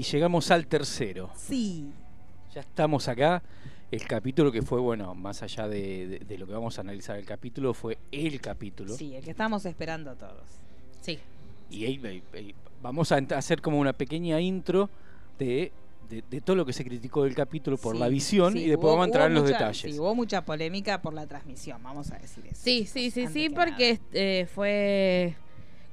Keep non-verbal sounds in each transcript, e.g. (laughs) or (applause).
Y llegamos al tercero. Sí. Ya estamos acá. El capítulo que fue, bueno, más allá de, de- de lo que vamos a analizar el capítulo, fue el capítulo. Sí, el que estamos esperando todos. Sí. Y ahí vamos a hacer como una pequeña intro de, de- de todo lo que se criticó del capítulo por Sí, la visión sí, y después hubo- vamos a entrar en los mucha- detalles. Sí, hubo mucha polémica por la transmisión, vamos a decir eso. Sí, sí, sí, Antes sí, que porque eh, fue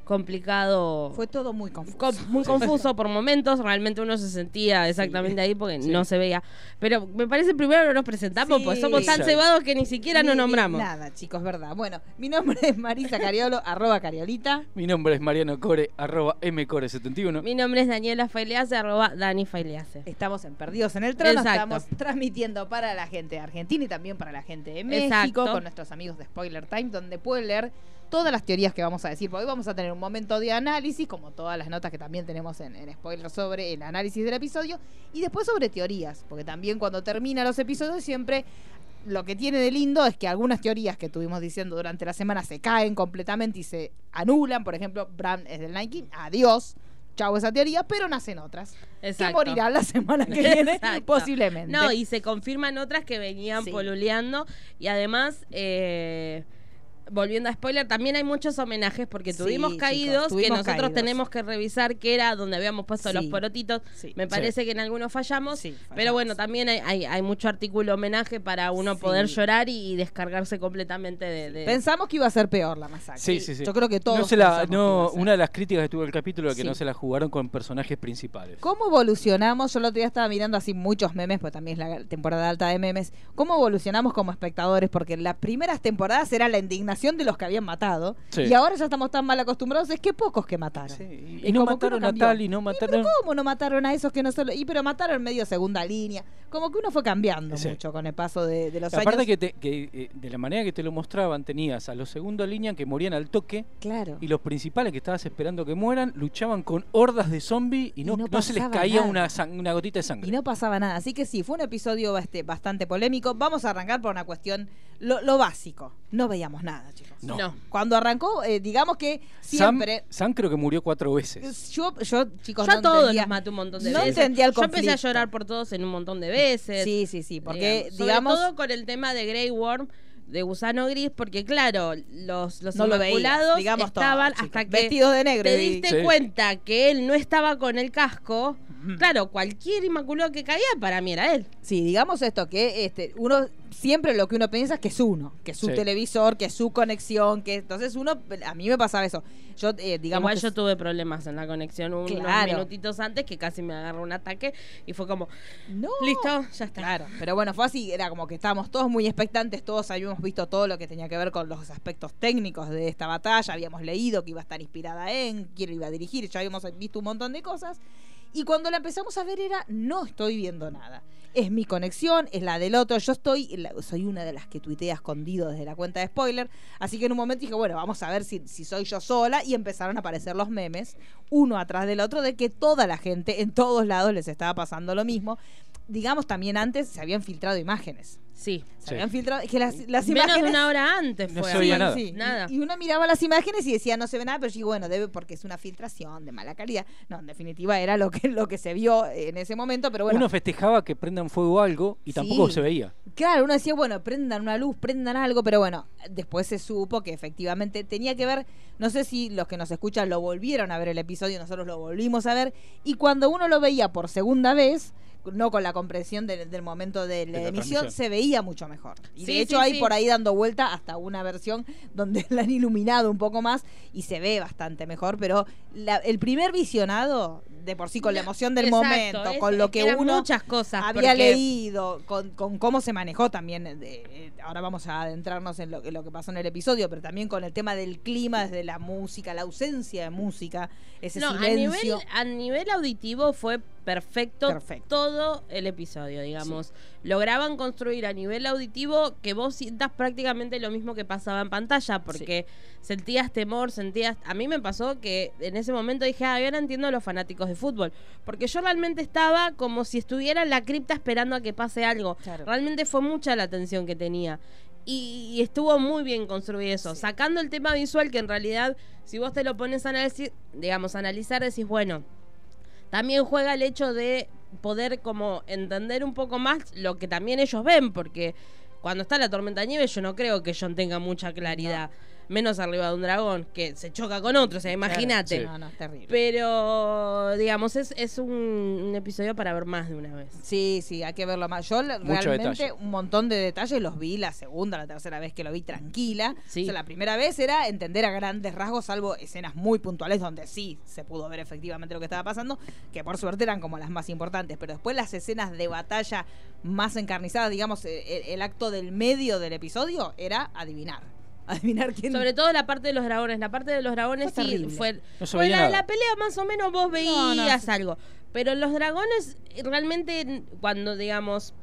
complicado. Fue todo muy confuso. com- muy confuso por momentos, realmente uno se sentía exactamente ahí porque Sí. no se veía. Pero me parece primero no nos presentamos, Sí. pues somos tan Sí. cebados que ni siquiera Ni- nos nombramos. Nada, chicos, verdad. Bueno, mi nombre es Marisa Cariolo, (laughs) arroba Cariolita. Mi nombre es Mariano Core, arroba mcore71. Mi nombre es Daniela Failease, arroba Dani Failease. Estamos en Perdidos en el Trono. Exacto. Estamos transmitiendo para la gente de Argentina y también para la gente de México Exacto. con nuestros amigos de Spoiler Time, donde pueden leer todas las teorías que vamos a decir. Porque hoy vamos a tener un momento de análisis, como todas las notas que también tenemos en, en Spoiler sobre el análisis del episodio, y después sobre teorías, porque también cuando terminan los episodios siempre lo que tiene de lindo es que algunas teorías que estuvimos diciendo durante la semana se caen completamente y se anulan. Por ejemplo, Bran es del Nike, adiós. Chau esa teoría, pero nacen otras. Que Exacto. morirán la semana que (laughs) viene, Exacto. posiblemente. No, y se confirman otras que venían Sí. poluleando. Y además, eh, volviendo a spoiler, también hay muchos homenajes porque Sí, tuvimos chicos, caídos que nosotros caídos. tenemos que revisar que era donde habíamos puesto Sí. los porotitos. Sí. Me parece que en algunos fallamos. Sí, Pero bueno, también hay, hay, hay mucho artículo homenaje para uno Sí. poder llorar y, y descargarse completamente de... de- Pensamos que iba a ser peor la masacre. Sí, sí, sí. Yo creo que todos. No se la, no, una de las críticas que tuvo el capítulo es que Sí. no se la jugaron con personajes principales. ¿Cómo evolucionamos? Yo el otro día estaba mirando así muchos memes, pues también es la temporada alta de memes. ¿Cómo evolucionamos como espectadores? Porque en las primeras temporadas era la indignación de los que habían matado. Sí. Y ahora ya estamos tan mal acostumbrados, es que pocos que mataron. Sí, y, Y y no mataron a tal y no ¿Y mataron. pero ¿Cómo no mataron a esos que no solo.? Y pero mataron medio segunda línea. Como que uno fue cambiando mucho con el paso de, de los Aparte años. que, te- que, eh, de la manera que te lo mostraban, tenías a los segundos línea que morían al toque Claro. y los principales que estabas esperando que mueran luchaban con hordas de zombies y no, Y no no se les caía una, una gotita de sangre. Y no pasaba nada. Así que sí, fue un episodio bastante polémico. Vamos a arrancar por una cuestión, lo, lo básico. No veíamos nada, chicos. No. No. Cuando arrancó, eh, digamos que siempre... Sam creo que murió cuatro veces. Yo, yo, chicos, Yo no a todos entendía- los maté un montón de no veces. entendía el Yo empecé a llorar por todos en un montón de veces. Sí, sí, sí, porque Sobre digamos... todo con el tema de Grey Worm, de gusano gris, porque claro, los, los No lo veías, inmaculados digamos todo, estaban hasta que Vestidos de negro te y- diste Sí. cuenta que él no estaba con el casco. Claro, cualquier inmaculado que caía para mí era él. Sí, digamos esto, que este, uno siempre lo que uno piensa es que es uno, que es su Sí. televisor, que es su conexión, que entonces uno, a mí me pasaba eso. Yo, eh, digamos, Igual que yo tuve problemas en la conexión unos Claro. minutitos antes que casi me agarró un ataque y fue como, no, listo, ya está. Claro, pero bueno, fue así, era como que estábamos todos muy expectantes, todos visto todo lo que tenía que ver con los aspectos técnicos de esta batalla, habíamos leído que iba a estar inspirada en, quién iba a dirigir, ya habíamos visto un montón de cosas. Y cuando la empezamos a ver era, no estoy viendo nada. Es mi conexión, es la del otro. Yo estoy, soy una de las que tuitea escondido desde la cuenta de spoiler. Así que en un momento dije, bueno, vamos a ver si, si soy yo sola. Y empezaron a aparecer los memes, uno atrás del otro, de que toda la gente en todos lados les estaba pasando lo mismo. Digamos, también antes se habían filtrado imágenes. Sí. Se Sí. habían filtrado. Es que las, las Menos imágenes. de una hora antes No fue. se oía así. nada. Sí, Nada. Y, y uno miraba las imágenes y decía, no se ve nada, pero yo digo, bueno, debe porque es una filtración de mala calidad. No, en definitiva era lo que, lo que se vio en ese momento, pero bueno. Uno festejaba que prendan fuego algo y tampoco Sí. se veía. Claro, uno decía, bueno, prendan una luz, prendan algo, pero bueno, después se supo que efectivamente tenía que ver, no sé si los que nos escuchan lo volvieron a ver el episodio, nosotros lo volvimos a ver, y cuando uno lo veía por segunda vez, no con la comprensión de- del momento de la, De la emisión, se veía mucho mejor. Y Sí, de hecho sí, hay sí. por ahí dando vuelta hasta una versión donde (laughs) la han iluminado un poco más y se ve bastante mejor, pero la- el primer visionado, de por sí con la emoción del Exacto, momento, es- con lo que uno muchas cosas había porque- leído, con, con cómo se manejó también, eh, de- eh, ahora vamos a adentrarnos en lo, en lo que pasó en el episodio, pero también con el tema del clima, desde la música, la ausencia de música, ese No, a nivel, silencio. a nivel auditivo fue perfecto, Perfecto. todo el episodio, digamos. Lograban construir a nivel auditivo que vos sientas prácticamente lo mismo que pasaba en pantalla, porque sentías temor, sentías... A mí me pasó que en ese momento dije, ah, ahora entiendo a los fanáticos de fútbol, porque yo realmente estaba como si estuviera en la cripta esperando a que pase algo. Claro. Realmente fue mucha la atención que tenía. Y, y estuvo muy bien construido eso. Sí. Sacando el tema visual, que en realidad, si vos te lo pones a analizar, digamos, a analizar, decís, bueno, también juega el hecho de poder como entender un poco más lo que también ellos ven, porque cuando está la tormenta de nieve yo no creo que John tenga mucha claridad. Menos arriba de un dragón, que se choca con otro, o sea, imagínate. Sí. No, no, es terrible. Pero, digamos, es, es un, un episodio para ver más de una vez. Sí, sí, hay que verlo más. Yo Mucho realmente detalle. un montón de detalles los vi la segunda, la tercera vez que lo vi tranquila. Sí. O sea, la primera vez era entender a grandes rasgos, salvo escenas muy puntuales donde sí se pudo ver efectivamente lo que estaba pasando, que por suerte eran como las más importantes. Pero después las escenas de batalla más encarnizadas, digamos, eh, el, el acto del medio del episodio era adivinar. (laughs) Adivinar quién. Sobre todo la parte de los dragones. La parte de los dragones Fue sí terrible. fue. No la, pelea más o menos vos veías no, algo. Pero los dragones, realmente, cuando, digamos,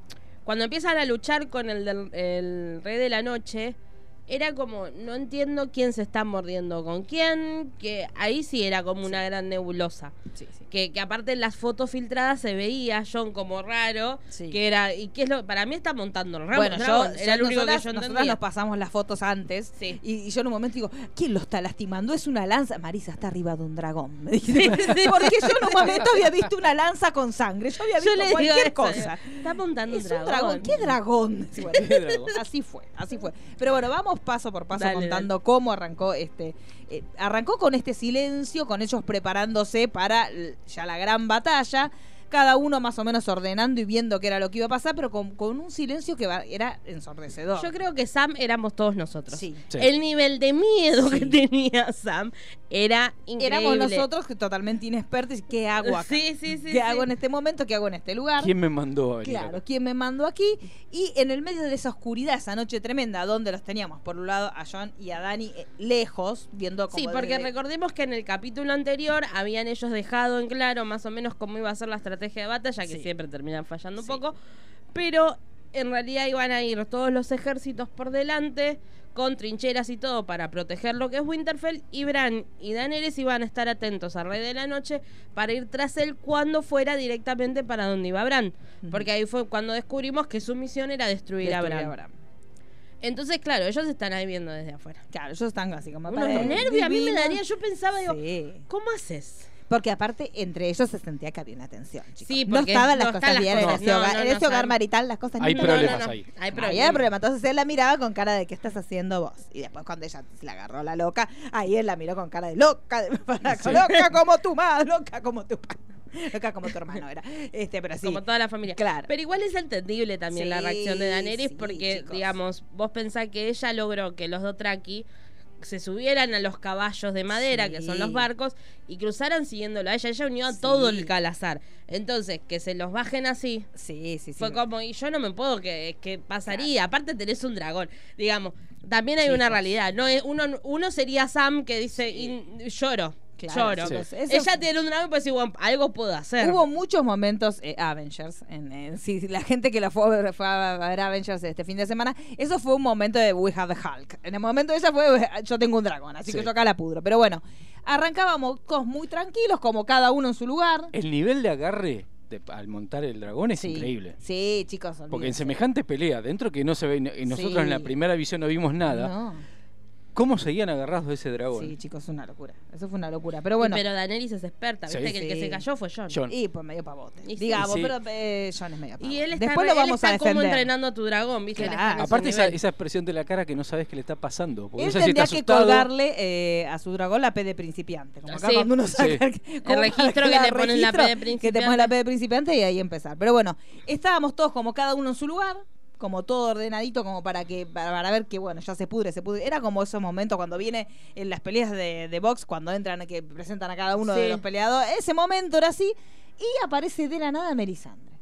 cuando empiezan a luchar con el, del, el rey de la noche, era como, no entiendo quién se está mordiendo con quién, que ahí sí era como una gran nebulosa. Sí, sí. Que, que aparte en las fotos filtradas se veía a John como raro, Sí. que era, y qué es lo, para mí está montando el ramo. Bueno, yo, era lo único que yo nosotras entendía. nos pasamos las fotos antes Sí. y, y yo en un momento digo, ¿quién lo está lastimando? Es una lanza. Marisa está arriba de un dragón. Me dice. Sí, sí. Porque yo en un momento había visto una lanza con sangre. Yo había visto Yo le digo cualquier cosa. Está apuntando Es un dragón. dragón. ¿Qué dragón? Sí, bueno, ¿Qué dragón? así fue, así fue. Pero bueno, vamos paso por paso Dale, contando cómo arrancó este. eh, arrancó con este silencio, con ellos preparándose para ya la gran batalla. Cada uno más o menos ordenando y viendo qué era lo que iba a pasar, pero con, con un silencio que era ensordecedor. Yo creo que Sam éramos todos nosotros. Sí. Sí. El nivel de miedo Sí. que tenía Sam era increíble. Éramos nosotros que totalmente inexpertos. ¿Qué hago acá? Sí, sí, sí. ¿Qué sí. hago en este momento? ¿Qué hago en este lugar? ¿Quién me mandó a venir Claro, acá? ¿quién me mandó aquí? Y en el medio de esa oscuridad, esa noche tremenda, donde los teníamos, por un lado, a John y a Dani eh, lejos, viendo como Sí, porque desde- recordemos que en el capítulo anterior habían ellos dejado en claro más o menos cómo iba a ser la estrategia de batalla, que Sí. siempre terminan fallando un Sí. poco, pero en realidad iban a ir todos los ejércitos por delante con trincheras y todo para proteger lo que es Winterfell y Bran y Daenerys iban a estar atentos al Rey de la Noche para ir tras él cuando fuera directamente para donde iba Bran, porque ahí fue cuando descubrimos que su misión era destruir, a Bran. a Bran. Entonces, claro, ellos están ahí viendo desde afuera. Claro, ellos están así como Unos para- nervios, a mí me daría, yo pensaba, digo, Sí. ¿cómo haces? Porque aparte, entre ellos se sentía que había una tensión, chicos. Sí, no estaban las no cosas las bien en ese No, hogar, no, en no, ese hogar marital las cosas no Hay estaban problemas bien. ahí. Hay Ahí problemas. hay problema. Entonces él la miraba con cara de ¿qué estás haciendo vos? Y después cuando ella se la agarró la loca, ahí él la miró con cara de loca, de- (laughs) Sí. loca como tu madre, loca como tu padre, (laughs) loca como tu hermano era. Este, pero sí. Como toda la familia. Claro. Pero igual es entendible también la reacción de Daenerys sí, porque, chicos. digamos, vos pensás que ella logró que los Dothraki se subieran a los caballos de madera, que son los barcos, y cruzaran siguiéndolo a ella. Ella unió a Sí. todo el calazar. Entonces, que se los bajen así, Sí, sí, sí. fue como, y yo no me puedo, que, que pasaría. Aparte tenés un dragón. Digamos, también hay una realidad. No es, uno, uno sería Sam que dice, Sí. y- lloro. Claro, lloro. chicos, eso- Ella tiene un dragón y puede decir, bueno, algo puedo hacer. Hubo muchos momentos eh, Avengers. En, en- sí, la gente que la fue, a ver- fue a ver Avengers este fin de semana, eso fue un momento de We Have the Hulk. En el momento de ella fue (laughs) yo tengo un dragón, así Sí. que yo acá la pudro. Pero bueno, arrancábamos muy tranquilos, como cada uno en su lugar. El nivel de agarre de- al montar el dragón es Sí. increíble. Sí, chicos. Porque en semejante pelea, dentro que no se ve, y nosotros en la primera visión no vimos nada, No. ¿Cómo seguían agarrados de ese dragón? Sí, chicos, una locura. Eso fue una locura. Pero bueno. Pero Daenerys es experta, viste Sí. que el que Sí. se cayó fue John. John. Y pues medio pavote. Y. Digamos, Sí. pero eh, John es medio pavote. Y él está, Después lo él vamos a está como entrenando a tu dragón, ¿viste? Él está en Claro. ese Aparte esa, expresión de la cara que no sabes qué le está pasando. Porque Él no sé si está tendría que colgarle eh, a su dragón la P de principiante. Como acá Sí. cuando uno saca Sí. como registro que le ponen la P de registro, Que te ponen la P de principiante y ahí empezar. Pero bueno, estábamos todos como cada uno en su lugar, como todo ordenadito, como para que para, para ver que bueno, ya se pudre, se pudre. Era como esos momentos cuando viene en las peleas de, de box, cuando entran, que presentan a cada uno de los peleadores. Ese momento era así. Y aparece de la nada Melisandre.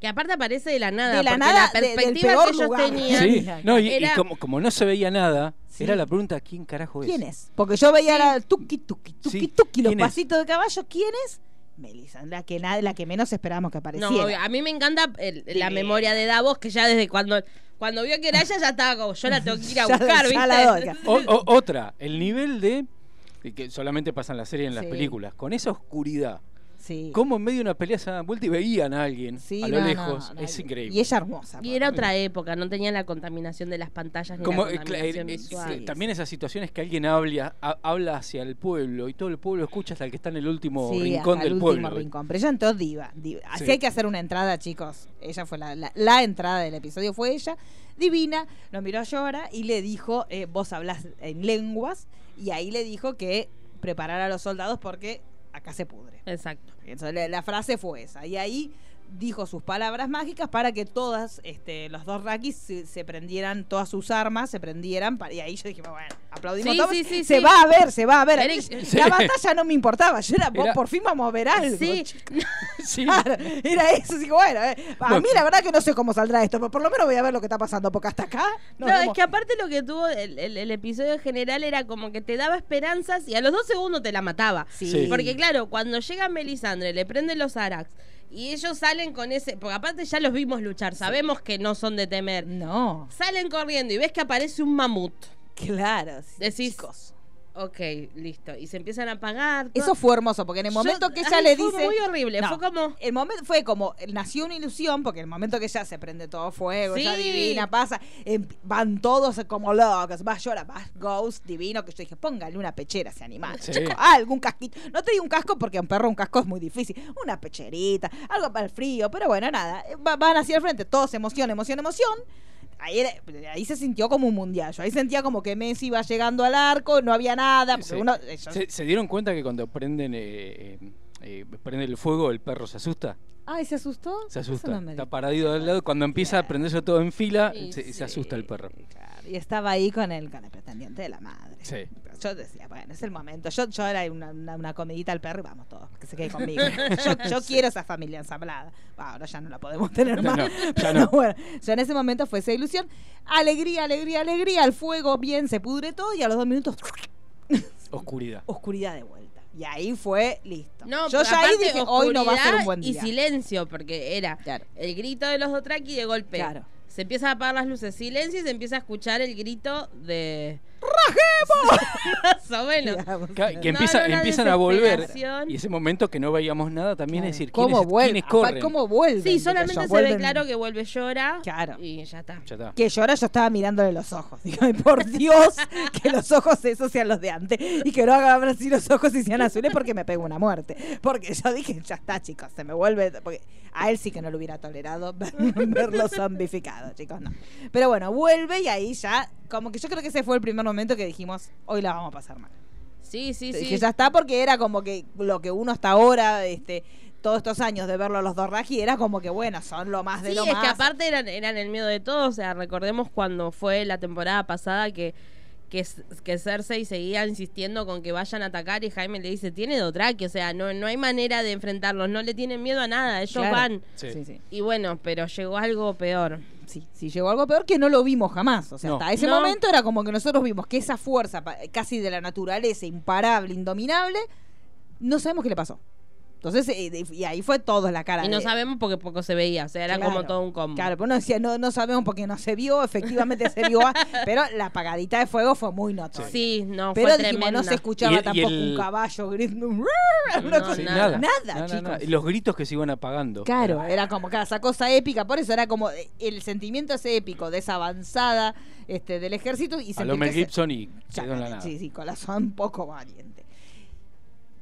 Que aparte aparece de la nada. De la porque nada, la perspectiva que ellos lugar. tenían. Sí, no, y, y Era- como, como no se veía nada, Sí. era la pregunta, ¿quién carajo es? ¿Quién es? Porque yo veía Sí. la tuki tuki tuki Sí, tuki los pasitos de caballo. ¿Quién es? Melissa, la que na- la que menos esperábamos que apareciera. No, obvio, a mí me encanta el- la memoria de Davos, que ya desde cuando cuando vio que era ella, ya estaba como, yo la tengo que ir a (laughs) buscar, ya ¿viste? la doy. O- o- otra, el nivel de. que solamente pasa en la serie y en las Sí. películas, con esa oscuridad, Sí. cómo en medio de una pelea se daban vuelta y veían a alguien Sí, a lo no, lejos. no, es increíble. Y ella hermosa. Y era otra época, no tenía la contaminación de las pantallas ni Como, la eh, contaminación eh, visual. eh, también esas situaciones que alguien habla, ha- habla hacia el pueblo y todo el pueblo escucha hasta el que está en el último Sí, rincón hasta el del último pueblo. rincón. Pero ella entró diva. diva. Así Sí. hay que hacer una entrada, chicos. Ella fue la, la- la entrada del episodio, fue ella. Divina, lo miró a Llora y le dijo, eh, vos hablas en lenguas. Y ahí le dijo que preparara a los soldados porque acá se pudre. Exacto. Entonces, la, la frase fue esa. Y ahí dijo sus palabras mágicas para que todas, este, los dos Rakis se, se prendieran, todas sus armas se prendieron. pa- y ahí yo dije, bueno, aplaudimos Sí, todos. sí, sí, se va a ver, se va a ver. Eric, la batalla no me importaba. Yo era, Era- por fin vamos a ver algo. Sí, (laughs) Sí. Claro, era eso, así que bueno, eh, a Bueno. mí la verdad que no sé cómo saldrá esto, pero por lo menos voy a ver lo que está pasando, porque hasta acá No, es que aparte lo que tuvo el, el- el episodio en general era como que te daba esperanzas y a los dos segundos te la mataba. Porque claro, cuando llega Melisandre, le prenden los Arax y ellos salen con ese... Porque aparte ya los vimos luchar, sabemos que no son de temer. No, Salen corriendo y ves que aparece un mamut. claro. sí, Decís, chicos. Ok, listo. Y se empiezan a apagar. Eso fue hermoso, porque en el Yo- momento que ella ay, le fue dice. muy horrible, No, fue como- El momento fue como. Nació una ilusión, porque el momento que ya se prende todo fuego, ya Sí. divina, pasa. em- van todos como locos. Va llora, va Ghost, divino. Que yo dije, póngale una pechera a ese animal. Sí. Chico, algún casquito. No te digo un casco porque a un perro un casco es muy difícil. Una pecherita, algo para el frío. Pero bueno, nada. va- van hacia el frente, todos emoción, emoción, emoción. Ahí, era- ahí se sintió como un mundial. Yo ahí sentía como que Messi iba llegando al arco, no había nada. Sí. uno, ellos- ¿Se, se dieron cuenta que cuando prenden eh, eh, eh, prenden el fuego el perro se asusta? Ay, ¿se asustó? Se asusta. no Está di- parado al lado. Cuando empieza a prenderse todo en fila, se, asusta el perro. Claro, y estaba ahí con el, con el pretendiente de la madre. Sí. Yo decía, bueno, es el momento. Yo, yo era una, una, una comidita al perro y vamos todos, que se quede conmigo. (laughs) Yo, yo quiero esa familia ensablada. Bah, ahora ya no la podemos tener No, más. no, (laughs) ya Pero no. bueno, yo en ese momento fue esa ilusión. Alegría, alegría, alegría. El fuego bien, se pudre todo y a los dos minutos, (laughs) Oscuridad. oscuridad de vuelta. Y ahí fue listo. No, yo ya ahí aparte, dije, hoy no va a ser un buen Y día. silencio, porque era Claro. el grito de los Dotraki de golpe. Claro. Se empieza a apagar las luces, silencio y se empieza a escuchar el grito de. ¡Rajemos! (laughs) Más o menos. Que empieza- no, empiezan a volver. Y ese momento que no veíamos nada también es decir, ¿Cómo ¿quiénes, vuelve? quiénes corren? ¿Cómo vuelven? Sí, solamente se ve claro que vuelve llora. Claro. Y ya está. Ya está. Que ahora yo estaba mirándole los ojos. Digo, por Dios, que los ojos esos sean los de antes. Y que no hagan así los ojos y sean azules porque me pego una muerte. Porque yo dije, ya está, chicos, se me vuelve. Porque a él sí que no lo hubiera tolerado (laughs) ver- verlo zombificado, chicos, no. Pero bueno, vuelve y ahí ya, como que yo creo que ese fue el primer momento que dijimos, hoy la vamos a pasar mal. Sí, sí, sí. Que ya está porque era como que lo que uno hasta ahora, este todos estos años de verlo a los dos Raji era como que bueno, son lo más de Sí, lo es más. que aparte eran, eran el miedo de todos. O sea, recordemos cuando fue la temporada pasada que, que, que Cersei seguía insistiendo con que vayan a atacar y Jaime le dice, tiene Dotraki. O sea, no, no hay manera de enfrentarlos. No le tienen miedo a nada. Ellos Claro. van. Sí. Sí, sí. Y bueno, pero llegó algo peor. Sí, sí, llegó algo peor que no lo vimos jamás. O sea, No. hasta ese No. momento era como que nosotros vimos que esa fuerza casi de la naturaleza, imparable, indominable, no sabemos qué le pasó. Entonces, eh, y ahí fue todo la cara. Y no de- sabemos porque poco se veía. O sea, era Claro, como todo un combo. Claro, pero uno decía, no, no sabemos porque no se vio, efectivamente se vio, (laughs) pero la apagadita de fuego fue muy notoria. Sí, no, pero fue dijimos, tremenda. no se escuchaba el- tampoco el- un caballo gritando. No, Sí, nada. nada. Nada, chicos. Y los gritos que se iban apagando. Claro, era como cada esa cosa épica, por eso era como eh, el sentimiento ese épico de esa avanzada este, del ejército y A Mel que se- Gibson y en la nada. Sí, sí, corazón poco valiente.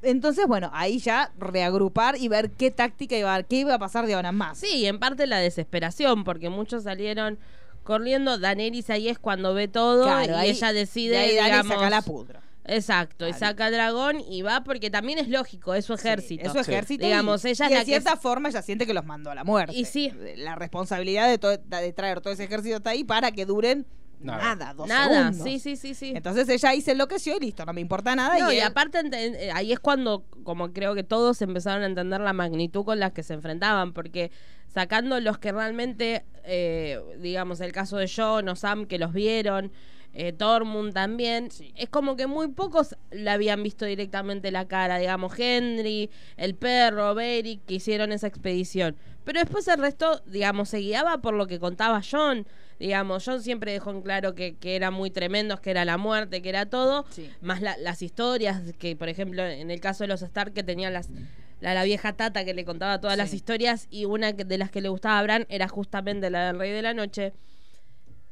Entonces, bueno, ahí ya reagrupar y ver qué táctica iba a qué iba a pasar de ahora en más. Sí, en parte la desesperación, porque muchos salieron corriendo. Daenerys ahí es cuando ve todo Claro, y ahí- ella decide, y ahí digamos... saca la pudra. Exacto, y saca dragón y va porque también es lógico, es su ejército. Sí, es su Sí. ejército. Digamos, y, ella y es la de que cierta forma ella siente que los mandó a la muerte. Y sí. La responsabilidad de, to- de traer todo ese ejército hasta ahí para que duren Nada. nada, dos Nada, segundos. sí, sí, sí, sí. Entonces ella ahí se enloqueció y listo, no me importa nada. No, y y él- aparte eh, ahí es cuando como creo que todos empezaron a entender la magnitud con la que se enfrentaban, porque sacando los que realmente, eh, digamos, el caso de John o Sam que los vieron, eh, Tormund también, es como que muy pocos le habían visto directamente la cara, digamos, Henry, el perro, Beric, que hicieron esa expedición. Pero después el resto, digamos, se guiaba por lo que contaba John. Digamos, John siempre dejó en claro que, que eran muy tremendos, que era la muerte, que era todo Sí. más la- las historias que por ejemplo en el caso de los Stark que tenían las la, la vieja tata que le contaba todas las historias y una de las que le gustaba a Bran era justamente la del Rey de la Noche.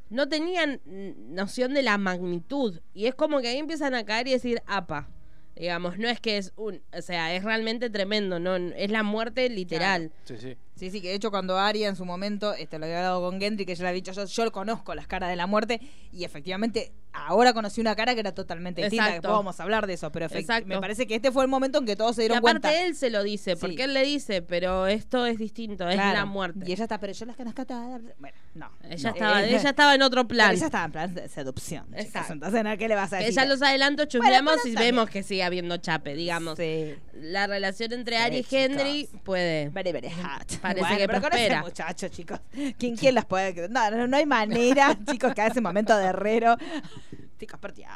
No tenían noción de la magnitud. Y es como que ahí empiezan a caer y decir, apa. Digamos, no es que es un. O sea, es realmente tremendo, ¿no? Es la muerte literal. Sí, sí. Sí, sí, que de hecho cuando Arya en su momento, este, lo había hablado con Gendry, que ella le había dicho, yo, yo conozco las caras de la muerte, y efectivamente ahora conocí una cara que era totalmente distinta, que Exacto. vamos a hablar de eso, pero Exacto. me parece que este fue el momento en que todos se Y dieron aparte cuenta. él se lo dice, porque Sí. él le dice, pero esto es distinto, es Claro. la muerte. Y ella está, pero yo las conozco todas. Bueno, no. Ella, no. estaba, Eh, ella estaba en otro pero plan. ella estaba en plan de seducción. Exacto. Entonces, ¿no? ¿qué le vas a decir? ya los adelantos Bueno, chusmeamos y vemos que sigue habiendo chape, digamos. Sí. La relación entre Ari y. Henry puede. Very, very hot. Parece Bueno, que pero con prospera. ese muchacho, chicos. ¿Quién, quién las puede? No, no, no hay manera, (laughs) chicos, que a ese momento de herrero. Chicos, por Dios.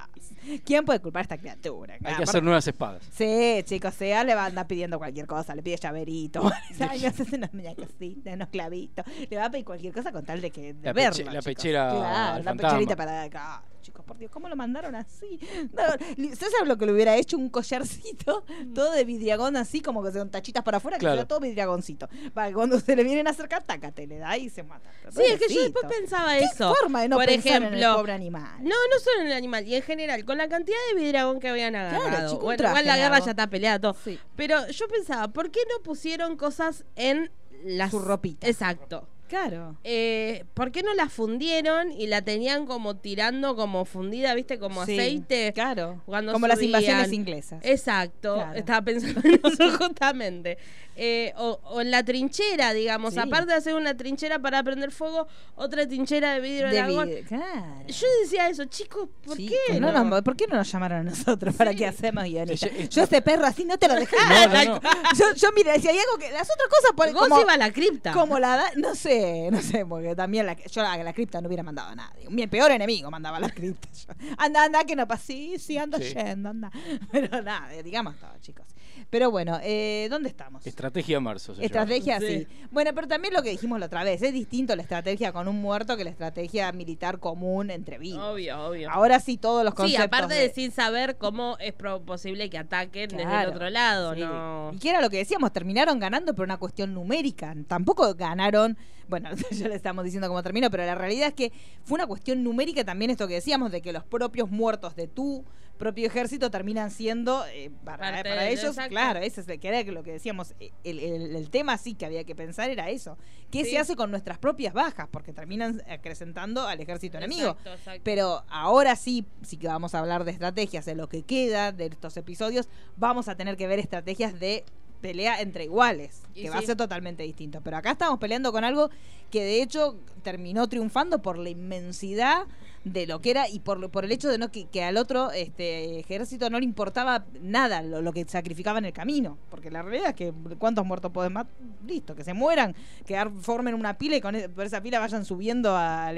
¿Quién puede culpar a esta criatura? Hay que hacer nuevas espadas. Sí, chicos, sea le va a andar pidiendo cualquier cosa, le pide llaverito, ay, me haces unos muñecositos, unos clavitos, le va a pedir cualquier cosa con tal de que de La verlo, peche- la pechera claro, la fantasma. pecherita para claro, chicos, por Dios, ¿cómo lo mandaron así? (laughs) No, ¿Usted sabe lo que le hubiera hecho? Un collarcito todo de vidriagón así, como que son tachitas para afuera, que Claro. sea todo vidriagoncito, para que cuando se le vienen a acercar, tácate, le da y se mata. Sí, es que yo después pensaba ¿Qué eso. forma de no Por pensar en el ejemplo, pobre animal? No, no solo en el animal, y en general, con la cantidad de vidragón que habían agarrado. chico, un bueno, igual la guerra ya está peleada todo. Sí. Pero yo pensaba, ¿por qué no pusieron cosas en las. Su ropita. Exacto. Claro. Eh, ¿Por qué no la fundieron y la tenían como tirando como fundida, viste, como Sí, aceite? Claro. cuando como las invasiones inglesas. Exacto, Claro. estaba pensando en eso (laughs) justamente. Eh, o, o en la trinchera, digamos, Sí. aparte de hacer una trinchera para prender fuego, otra trinchera de vidrio de vid- claro. Yo decía eso, chicos, ¿por qué? no no? nos- ¿Por qué no nos llamaron a nosotros? ¿Para qué hacemos guionistas? Ella- ella- Yo este perro así no te lo dejé. (laughs) No, no, no. Yo, yo mira, si hay algo que. Las otras cosas, por, Vos como, iba a la cripta. como la da- No sé, (laughs) no sé, porque también la, yo a la cripta no hubiera mandado a nadie. Mi peor enemigo mandaba a la (laughs) cripta. yo. Anda, anda, que no pasa. Sí, sí, anda Sí. yendo, anda. (laughs) Pero nada, digamos todo, chicos. Pero bueno, eh, ¿dónde estamos? Estrategia marzo. se. Estrategia, Sí. sí. Bueno, pero también lo que dijimos la otra vez, es distinto la estrategia con un muerto que la estrategia militar común entre vivos. Obvio, obvio. Ahora sí todos los Sí, conceptos. aparte de... sin saber cómo es posible que ataquen desde el otro lado, sí. ¿no? Y que era lo que decíamos, terminaron ganando por una cuestión numérica. Tampoco ganaron, bueno, (laughs) ya le estamos diciendo cómo terminó, pero la realidad es que fue una cuestión numérica también esto que decíamos, de que los propios muertos de tu propio ejército terminan siendo, eh, para, para ellos, exacto. claro, ese es el, que era lo que decíamos, eh, el, el- el tema sí que había que pensar era eso. ¿Qué Sí. se hace con nuestras propias bajas? Porque terminan acrecentando al ejército enemigo. Exacto. Pero ahora sí, sí que vamos a hablar de estrategias, de lo que queda de estos episodios, vamos a tener que ver estrategias de pelea entre iguales, Y que va a ser totalmente distinto. Pero acá estamos peleando con algo que de hecho terminó triunfando por la inmensidad de lo que era y por, por el hecho de no que, que al otro este ejército no le importaba nada lo, lo, que sacrificaba en el camino. Porque la realidad es que cuántos muertos podés matar, listo, que se mueran, que formen una pila y con e, por esa pila vayan subiendo a,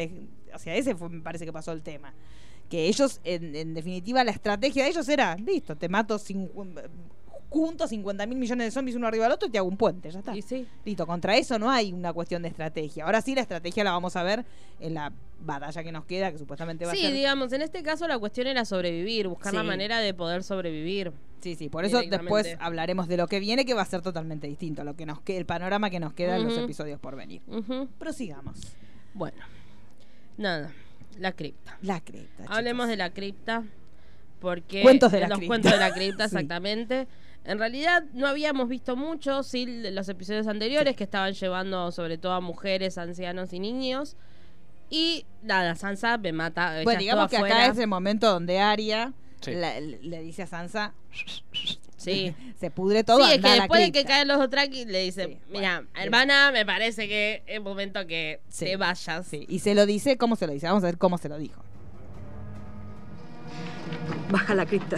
hacia ese fue, me parece que pasó el tema que ellos, en, en, definitiva, la estrategia de ellos era, listo, te mato junto 50 mil millones de zombies uno arriba del otro y te hago un puente, ya está. Y sí. Listo, contra eso no hay una cuestión de estrategia. Ahora sí la estrategia la vamos a ver en la batalla que nos queda, que supuestamente va sí, a ser... Sí, digamos, en este caso la cuestión era sobrevivir, buscar la manera de poder sobrevivir. Sí, sí, por eso después hablaremos de lo que viene, que va a ser totalmente distinto, lo que nos que, el panorama que nos queda en los episodios por venir. Prosigamos. Bueno, nada, la cripta. La cripta. Hablemos de la cripta, porque... Cuentos de la los cripta. cuentos de la cripta, (laughs) exactamente. En realidad no habíamos visto mucho, sí, los episodios anteriores que estaban llevando sobre todo a mujeres, ancianos y niños. Y nada, Sansa me mata. Bueno, digamos que acá es el momento donde Aria Sí. la- le dice a Sansa, Sí. (laughs) se pudre todo. sí, es que a la después de que cripta". caen los Dothraki le dice, Sí, mira, bueno, hermana, me parece que es momento que Sí. te vayas. Sí, y se lo dice, ¿cómo se lo dice? Vamos a ver cómo se lo dijo. Baja la cripta.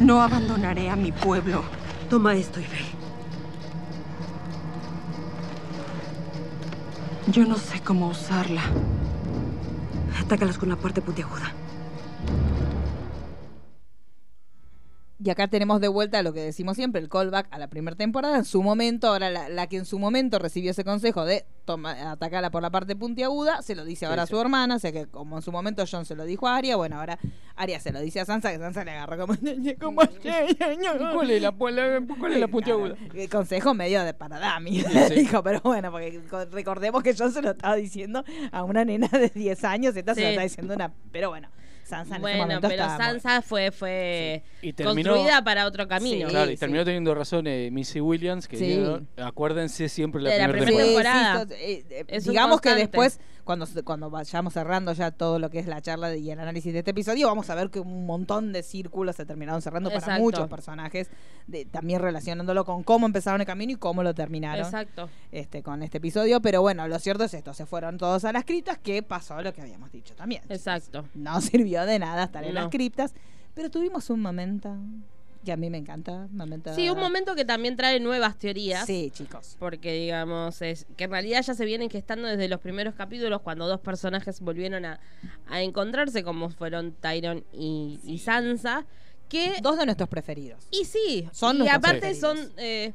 No abandonaré a mi pueblo. Toma esto y ve. Yo no sé cómo usarla. Atácalas con la parte puntiaguda. Y acá tenemos de vuelta lo que decimos siempre, el callback a la primera temporada. En su momento, ahora la, la que en su momento recibió ese consejo de toma, atacarla por la parte puntiaguda, se lo dice ahora Sí, a su sí. hermana. O sea que como en su momento John se lo dijo a Arya, bueno, ahora Arya se lo dice a Sansa, que Sansa le agarró como... (laughs) como ¿Cuál es la, cuál es la- cuál es la puntiaguda? El consejo medio de para Dami, sí. (laughs) dijo, pero bueno, porque co- recordemos que John se lo estaba diciendo a una nena de 10 años, esta se lo está diciendo una... Pero bueno, Sansa en ese Bueno, momento pero estaba Sansa fue, fue Sí. Y terminó- construida para otro camino. Sí. Claro, y terminó teniendo razón eh, Missy Williams, que Sí. acuérdense siempre la De la primera temporada. temporada. Sí, esto, eh, Es digamos que después, cuando, se- cuando vayamos cerrando ya todo lo que es la charla y el análisis de este episodio, vamos a ver que un montón de círculos se terminaron cerrando para Exacto. muchos personajes, de, también relacionándolo con cómo empezaron el camino y cómo lo terminaron Exacto. este, con este episodio. Pero bueno, lo cierto es esto, se fueron todos a las criptas, que pasó lo que habíamos dicho también. chicos. Exacto. No sirvió de nada estar en No. las criptas, pero tuvimos un momento que a mí me encanta. momento- Sí, un momento que también trae nuevas teorías. Sí, chicos. Porque, digamos, es que en realidad ya se vienen gestando desde los primeros capítulos cuando dos personajes volvieron a, a encontrarse, como fueron Tyron y, y Sansa. Que. Dos de nuestros preferidos. Y sí, Son y aparte son. eh,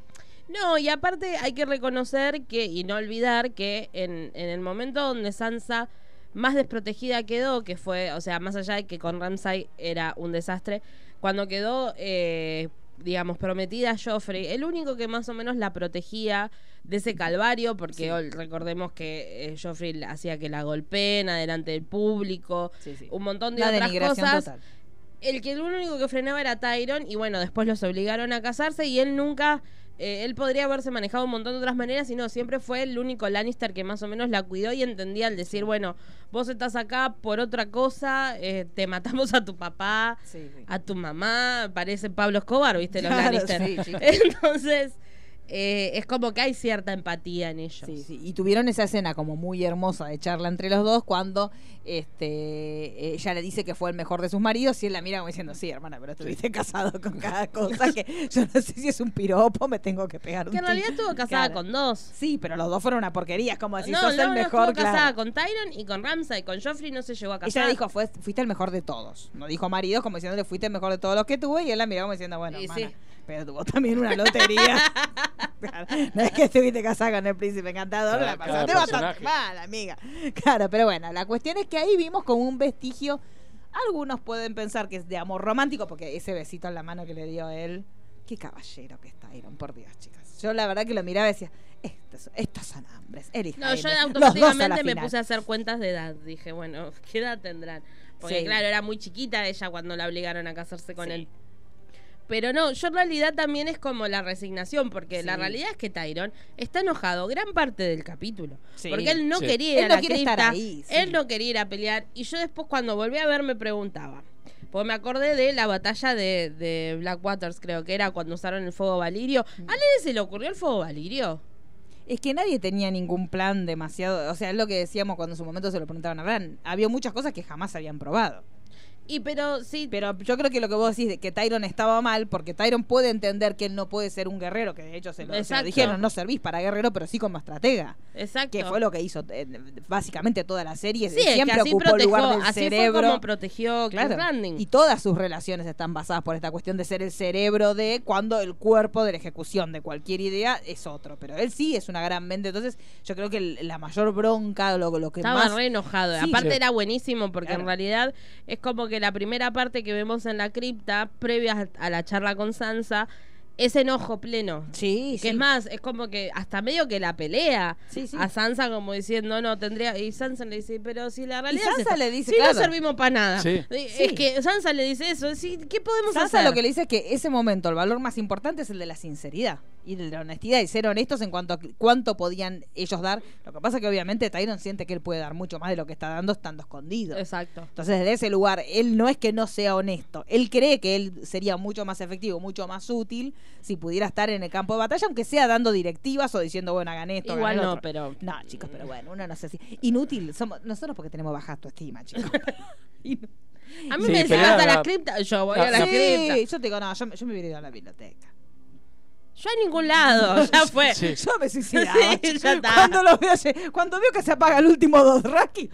no, y aparte hay que reconocer que, y no olvidar que en, en el momento donde Sansa más desprotegida quedó, que fue, o sea, más allá de que con Ramsay era un desastre, cuando quedó, eh, digamos, prometida a Joffrey, el único que más o menos la protegía de ese calvario, porque recordemos que eh, Joffrey hacía que la golpeen adelante del público, Sí, sí. un montón de otras cosas total. el que el único que frenaba era Tyron y bueno, después los obligaron a casarse y él nunca, eh, él podría haberse manejado un montón de otras maneras y no, siempre fue el único Lannister que más o menos la cuidó y entendía al decir, bueno, vos estás acá por otra cosa, eh, te matamos a tu papá, Sí, sí. a tu mamá, parece Pablo Escobar, viste, los Claro, Lannister. sí, (laughs) sí. Entonces, eh, es como que hay cierta empatía en ellos. Sí, sí. Y tuvieron esa escena como muy hermosa de charla entre los dos cuando este ella le dice que fue el mejor de sus maridos y él la mira como diciendo, sí, hermana, pero estuviste casado con cada (laughs) cosa que yo no sé si es un piropo, me tengo que pegar un Que en realidad tiro". estuvo casada Claro. con dos. Sí, pero los dos fueron una porquería, es como decir, no, sos no, el no, mejor, estuvo casada con Tyron y con Ramsay, con Joffrey no se llegó a casar. Ella dijo, fue, fuiste el mejor de todos. No dijo marido, como diciéndole, fuiste el mejor de todos los que tuve. Y él la miró como diciendo, bueno, Y hermana, sí. Pero tuvo también una lotería. (laughs) Claro, no es que estuviste casada con el príncipe encantador, Cada- la pasaste bastante mal, amiga. Claro, pero bueno, la cuestión es que ahí vimos como un vestigio. Algunos pueden pensar que es de amor romántico, porque ese besito en la mano que le dio él. Qué caballero que está Iron, por Dios, chicas. Yo la verdad que lo miraba y decía, estos, estos son hombres. Elija No, yo automáticamente me puse a hacer cuentas de edad. Dije, bueno, (laughs) ¿qué edad tendrán? Porque Sí. claro, era muy chiquita ella cuando la obligaron a casarse con Sí. él. Pero no, yo en realidad también es como la resignación, porque la realidad es que Tyron está enojado gran parte del capítulo. Sí. Porque él no Sí. quería ir Él a no la quiere estar cripta, ahí, sí. él no quería ir a pelear. Y yo después cuando volví a ver me preguntaba. Porque me acordé de la batalla de, de Black Waters, creo que era cuando usaron el fuego valirio. Mm. ¿A Nene se le ocurrió el fuego valirio? Es que nadie tenía ningún plan demasiado. O sea, es lo que decíamos cuando en su momento se lo preguntaban a Bran. Había muchas cosas que jamás habían probado. Y pero sí, Pero yo creo que lo que vos decís de que Tyron estaba mal, porque Tyron puede entender que él no puede ser un guerrero, que de hecho se lo, se lo Exacto. dijeron, no servís para guerrero, pero sí como estratega. exacto. Que fue lo que hizo eh, básicamente toda la serie. Sí, es que Siempre así ocupó el protegió, lugar del así cerebro. fue como protegió Claro. Y todas sus relaciones están basadas por esta cuestión de ser el cerebro de cuando el cuerpo de la ejecución de cualquier idea es otro. Pero él sí es una gran mente. Entonces, yo creo que la mayor bronca, lo, lo que Estaba más. re enojado. Sí. Aparte Sí. era buenísimo porque Claro. en realidad es como que la primera parte que vemos en la cripta, previa a la charla con Sansa, es enojo pleno. Sí, Que sí. es más, es como que hasta medio que la pelea Sí, sí. a Sansa como diciendo, no, tendría... Y Sansa le dice, pero si la realidad es Sansa esta, le dice, si claro. no servimos para nada. Sí. Es Sí. que Sansa le dice eso, sí, ¿qué podemos Sansa hacer? lo que le dice es que ese momento el valor más importante es el de la sinceridad y de la honestidad y ser honestos en cuanto a cuánto podían ellos dar. Lo que pasa es que obviamente Tyron siente que él puede dar mucho más de lo que está dando estando escondido. Exacto. Entonces, desde ese lugar, él no es que no sea honesto. Él cree que él sería mucho más efectivo, mucho más útil si pudiera estar en el campo de batalla, aunque sea dando directivas o diciendo, bueno, hagan esto. Igual no, otro. pero... No, chicos, pero bueno, uno no sé si. Inútil. Somos nosotros porque tenemos baja autoestima, chicos. (laughs) A mí Sí, me decían hasta las criptas, yo voy a la Ah, cripta. Sí, yo te digo, no, yo, me- yo me hubiera ido a la biblioteca. Yo a ningún lado, (laughs) ya fue. Sí. Yo me (laughs) suicidaba. Sí, ya está. Cuando lo veo, cuando veo que se apaga el último ahí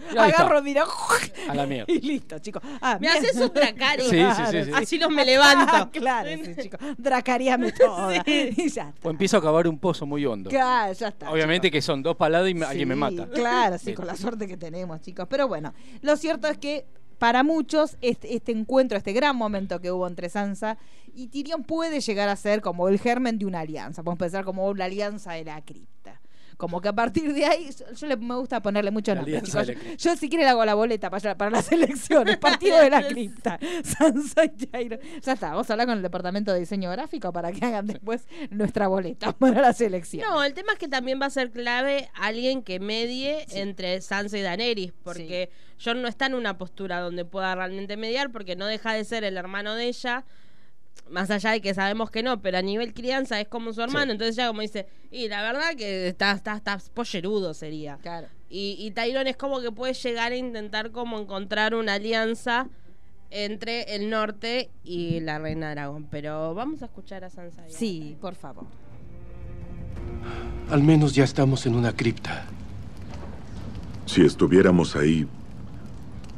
está. agarro, mira, (laughs) A la mierda. y listo, chicos. Ah, Me mierda. haces un Dracari. Sí, sí, sí, sí. Así no me levanto. claro, sí, chicos. Dracaríame toda. Y ya está. O empiezo a cavar un pozo muy hondo. Claro, ya está. Obviamente que son dos paladas y me- alguien me mata. Claro, sí, Bien. con la suerte que tenemos, chicos. Pero bueno, lo cierto es que para muchos este, este encuentro, este gran momento que hubo entre Sansa y Tyrion puede llegar a ser como el germen de una alianza. Podemos pensar como una alianza de la cripta. Como que a partir de ahí, yo, yo le, me gusta ponerle mucho nombre, chicos. Yo si quiere le hago la boleta para, para las (laughs) elecciones. Partido de la (laughs) cripta. Sansa y Tyrion. Ya está, vamos a hablar con el departamento de diseño gráfico para que hagan después nuestra boleta (laughs) para las elecciones. No, el tema es que también va a ser clave alguien que medie entre Sansa y Daenerys, porque Jon no está en una postura donde pueda realmente mediar, porque no deja de ser el hermano de ella, más allá de que sabemos que no, pero a nivel crianza es como su hermano, Sí. entonces ella como dice, y la verdad que está, está, está pollerudo sería. Claro. Y, y Tyrion es como que puede llegar a intentar como encontrar una alianza entre el norte y la reina dragón, pero vamos a escuchar a Sansa. y a Sí, por favor. Al menos ya estamos en una cripta. Si estuviéramos ahí,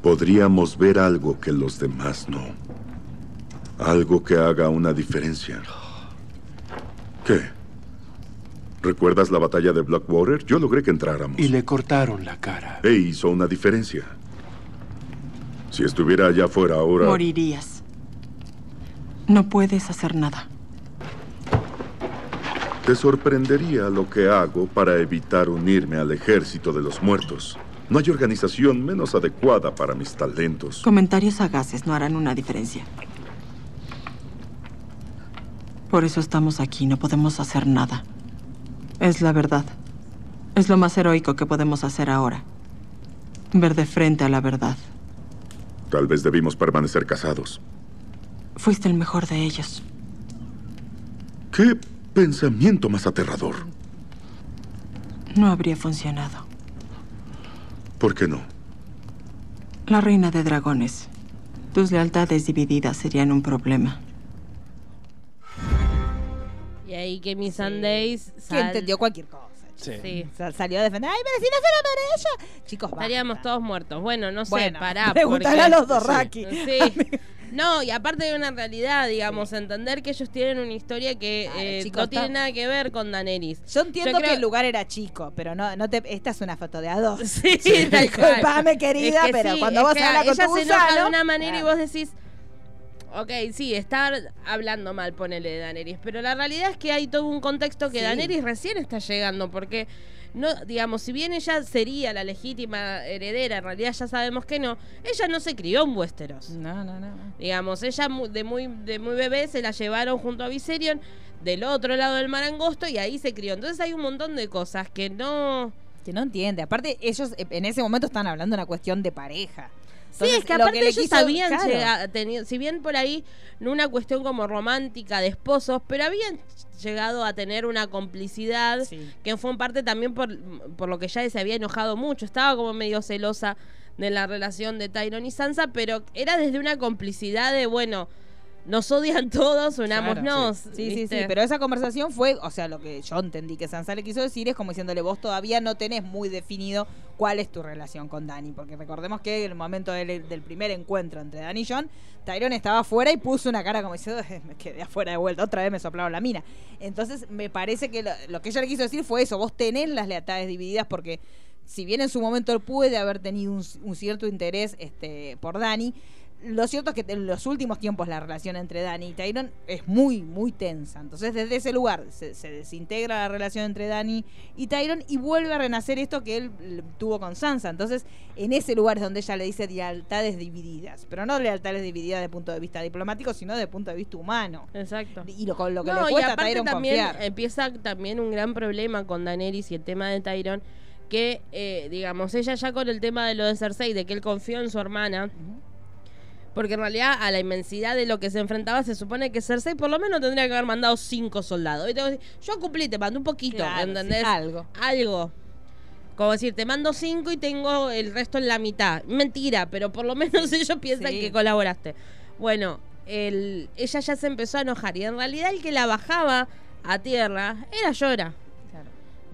podríamos ver algo que los demás no. Algo que haga una diferencia. ¿Qué? ¿Recuerdas la batalla de Blackwater? Yo logré que entráramos. Y le cortaron la cara. E hizo una diferencia. Si estuviera allá afuera ahora... Morirías. No puedes hacer nada. Te sorprendería lo que hago para evitar unirme al ejército de los muertos. No hay organización menos adecuada para mis talentos. Comentarios sagaces no harán una diferencia. Por eso estamos aquí, no podemos hacer nada. Es la verdad. Es lo más heroico que podemos hacer ahora. Ver de frente a la verdad. Tal vez debimos permanecer casados. Fuiste el mejor de ellos. ¿Qué pensamiento más aterrador? No habría funcionado. ¿Por qué no? La reina de dragones. Tus lealtades divididas serían un problema. Y ahí que Miss Sundays Que sal- entendió cualquier cosa. Sí. Sí. Sal- salió a defender. ¡Ay, pero si no fuera para ella! Chicos, basta. Estaríamos todos muertos. Bueno, no sé, Bueno, pará. pregúntale porque- a los Dothraki. Sí. (laughs) No, y aparte de una realidad, digamos, entender que ellos tienen una historia que eh, chicos, no tiene nada que ver con Daenerys. Yo entiendo Yo creo- que el lugar era chico, pero no, no te. Esta es una foto de a dos. (laughs) Sí. Disculpame, querida, Es que pero sí, cuando vos hablas con ella tu se enoja de una manera y vos decís, ok, sí, está hablando mal, ponele de Daenerys, pero la realidad es que hay todo un contexto que Sí. Daenerys recién está llegando, porque no, digamos, si bien ella sería la legítima heredera, en realidad ya sabemos que no, ella no se crió en Westeros. No, no, no. Digamos, ella de muy, de muy bebé se la llevaron junto a Viserion del otro lado del mar angosto y ahí se crió. Entonces hay un montón de cosas que no... Que no entiende. Aparte, ellos eh, en ese momento están hablando de una cuestión de pareja. Sí, es que aparte le ellos habían claro. llegado, tenido, si bien por ahí no una cuestión como romántica de esposos, pero habían llegado a tener una complicidad Sí. que fue en parte también por, por lo que ya se había enojado mucho, estaba como medio celosa de la relación de Tyron y Sansa, pero era desde una complicidad de, bueno, nos odian todos, unámonos. Sí, sí, sí, ¿viste? pero esa conversación fue, o sea, lo que yo entendí que Sansa le quiso decir es como diciéndole, vos todavía no tenés muy definido cuál es tu relación con Dani, porque recordemos que en el momento del, del primer encuentro entre Dani y John, Tyron estaba afuera y puso una cara como diciendo, "Eh, me quedé afuera de vuelta, otra vez me soplaron la mina. Entonces, me parece que lo, lo que ella le quiso decir fue eso, vos tenés las lealtades divididas porque si bien en su momento él puede haber tenido un, un cierto interés este, por Dani, lo cierto es que en los últimos tiempos la relación entre Dani y Tyron es muy, muy tensa. Entonces, desde ese lugar se, se desintegra la relación entre Dani y Tyron y vuelve a renacer esto que él tuvo con Sansa. Entonces, en ese lugar es donde ella le dice lealtades divididas. Pero no lealtades divididas desde el punto de vista diplomático, sino desde el punto de vista humano. Exacto. Y lo, con lo que No, le y cuesta a aparte Tyron también confiar. empieza también un gran problema con Daenerys y el tema de Tyron, que, eh, digamos, ella ya con el tema de lo de Cersei, de que él confió en su hermana, porque en realidad a la inmensidad de lo que se enfrentaba se supone que Cersei por lo menos tendría que haber mandado cinco soldados. Y tengo que decir, yo cumplí, te mando un poquito, Claro, ¿entendés? sí, algo. Algo. Como decir, te mando cinco y tengo el resto en la mitad. Mentira, pero por lo menos (laughs) ellos piensan Sí. que colaboraste. Bueno, el, ella ya se empezó a enojar y en realidad el que la bajaba a tierra, era Llora.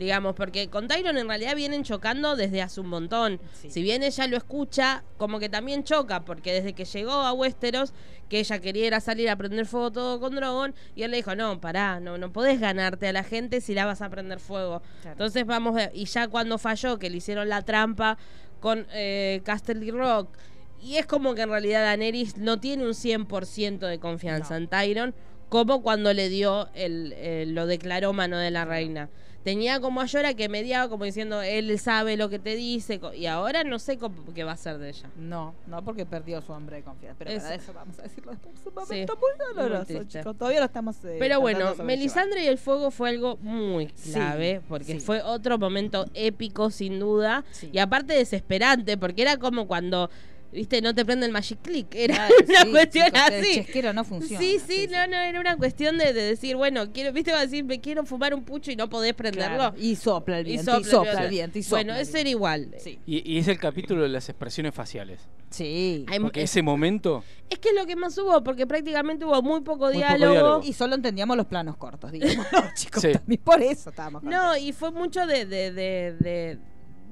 Digamos, porque con Tyron en realidad vienen chocando desde hace un montón. Sí. Si bien ella lo escucha, como que también choca, porque desde que llegó a Westeros, que ella quería ir a salir a prender fuego todo con Drogon, y él le dijo, no, pará, no, no podés ganarte a la gente si la vas a prender fuego. Claro. Entonces vamos, a- y ya cuando falló, que le hicieron la trampa con eh, Castle Rock, y es como que en realidad Daenerys no tiene un 100% de confianza No. en Tyron, como cuando le dio el, el- lo declaró mano de la reina. Tenía como a Llora que mediaba como diciendo, él sabe lo que te dice, y ahora no sé cómo, qué va a ser de ella. No, no porque perdió su hombre de confianza. Pero Eso. para eso vamos a decirlo después. Es un Sí, momento muy doloroso, chicos. Todavía lo estamos. eh, Pero bueno. Melisandre y el fuego fue algo muy Sí, clave, porque sí. fue otro momento épico sin duda, y aparte desesperante, porque era como cuando, viste, no te prende el Magic Click, era una sí, cuestión chicos, El así. chesquero no funciona. Sí, sí, no, no, era una cuestión de, de decir, bueno, quiero, viste, va a decir, me quiero fumar un pucho y no podés prenderlo. Claro, Y sopla el Y viento. Y sopla sopla el viento. y sopla Bueno, era viento. igual. Sí. Y, y es el capítulo de las expresiones faciales. Sí. Hay- Porque es, ese momento. es que es lo que más hubo, porque prácticamente hubo muy poco diálogo. diálogo. Y solo entendíamos los planos cortos, digamos. No, (laughs) chicos, por eso estábamos No, y fue mucho de, de, de,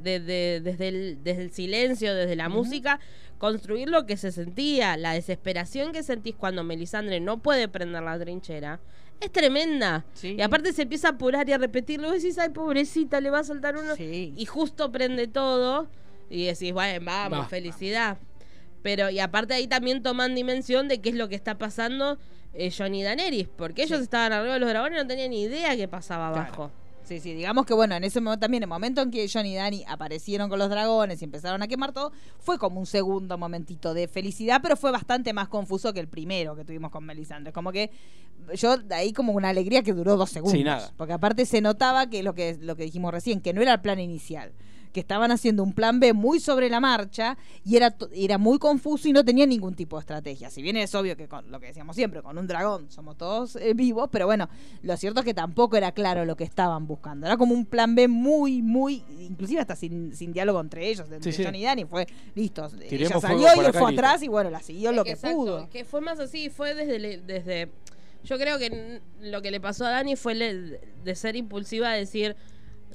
de- de- de- desde, el, desde el silencio, desde la música, construir lo que se sentía, la desesperación que sentís cuando Melisandre no puede prender la trinchera. Es tremenda. Sí. Y aparte se empieza a apurar y a repetirlo. Decís, ay, pobrecita, le va a saltar uno. Sí. Y justo prende todo. Y decís, bueno, vamos, Va. felicidad. Pero, y aparte ahí también toman dimensión de qué es lo que está pasando eh, Jon y Daenerys. Porque ellos estaban arriba de los dragones y no tenían ni idea qué pasaba Claro. Sí, sí, digamos que bueno, en ese momento también, el momento en que John y Dani aparecieron con los dragones y empezaron a quemar todo, fue como un segundo momentito de felicidad, pero fue bastante más confuso que el primero que tuvimos con Melisandre. Como que yo de ahí como una alegría que duró dos segundos. Sí, nada. Porque aparte se notaba que lo que, lo que dijimos recién, que no era el plan inicial. Que estaban haciendo un plan B muy sobre la marcha y era, era muy confuso y no tenía ningún tipo de estrategia. Si bien es obvio que con lo que decíamos siempre, con un dragón somos todos eh, vivos, pero bueno, lo cierto es que tampoco era claro lo que estaban buscando. Era como un plan B muy, muy, inclusive hasta sin, sin diálogo entre ellos, entre Sí, sí. John y Dani. Fue listo. Ella salió y él fue listo. atrás y bueno, la siguió lo que Exacto, pudo. Que fue más así, fue desde, le- desde yo creo que lo que le pasó a Dani fue le- de ser impulsiva, de decir,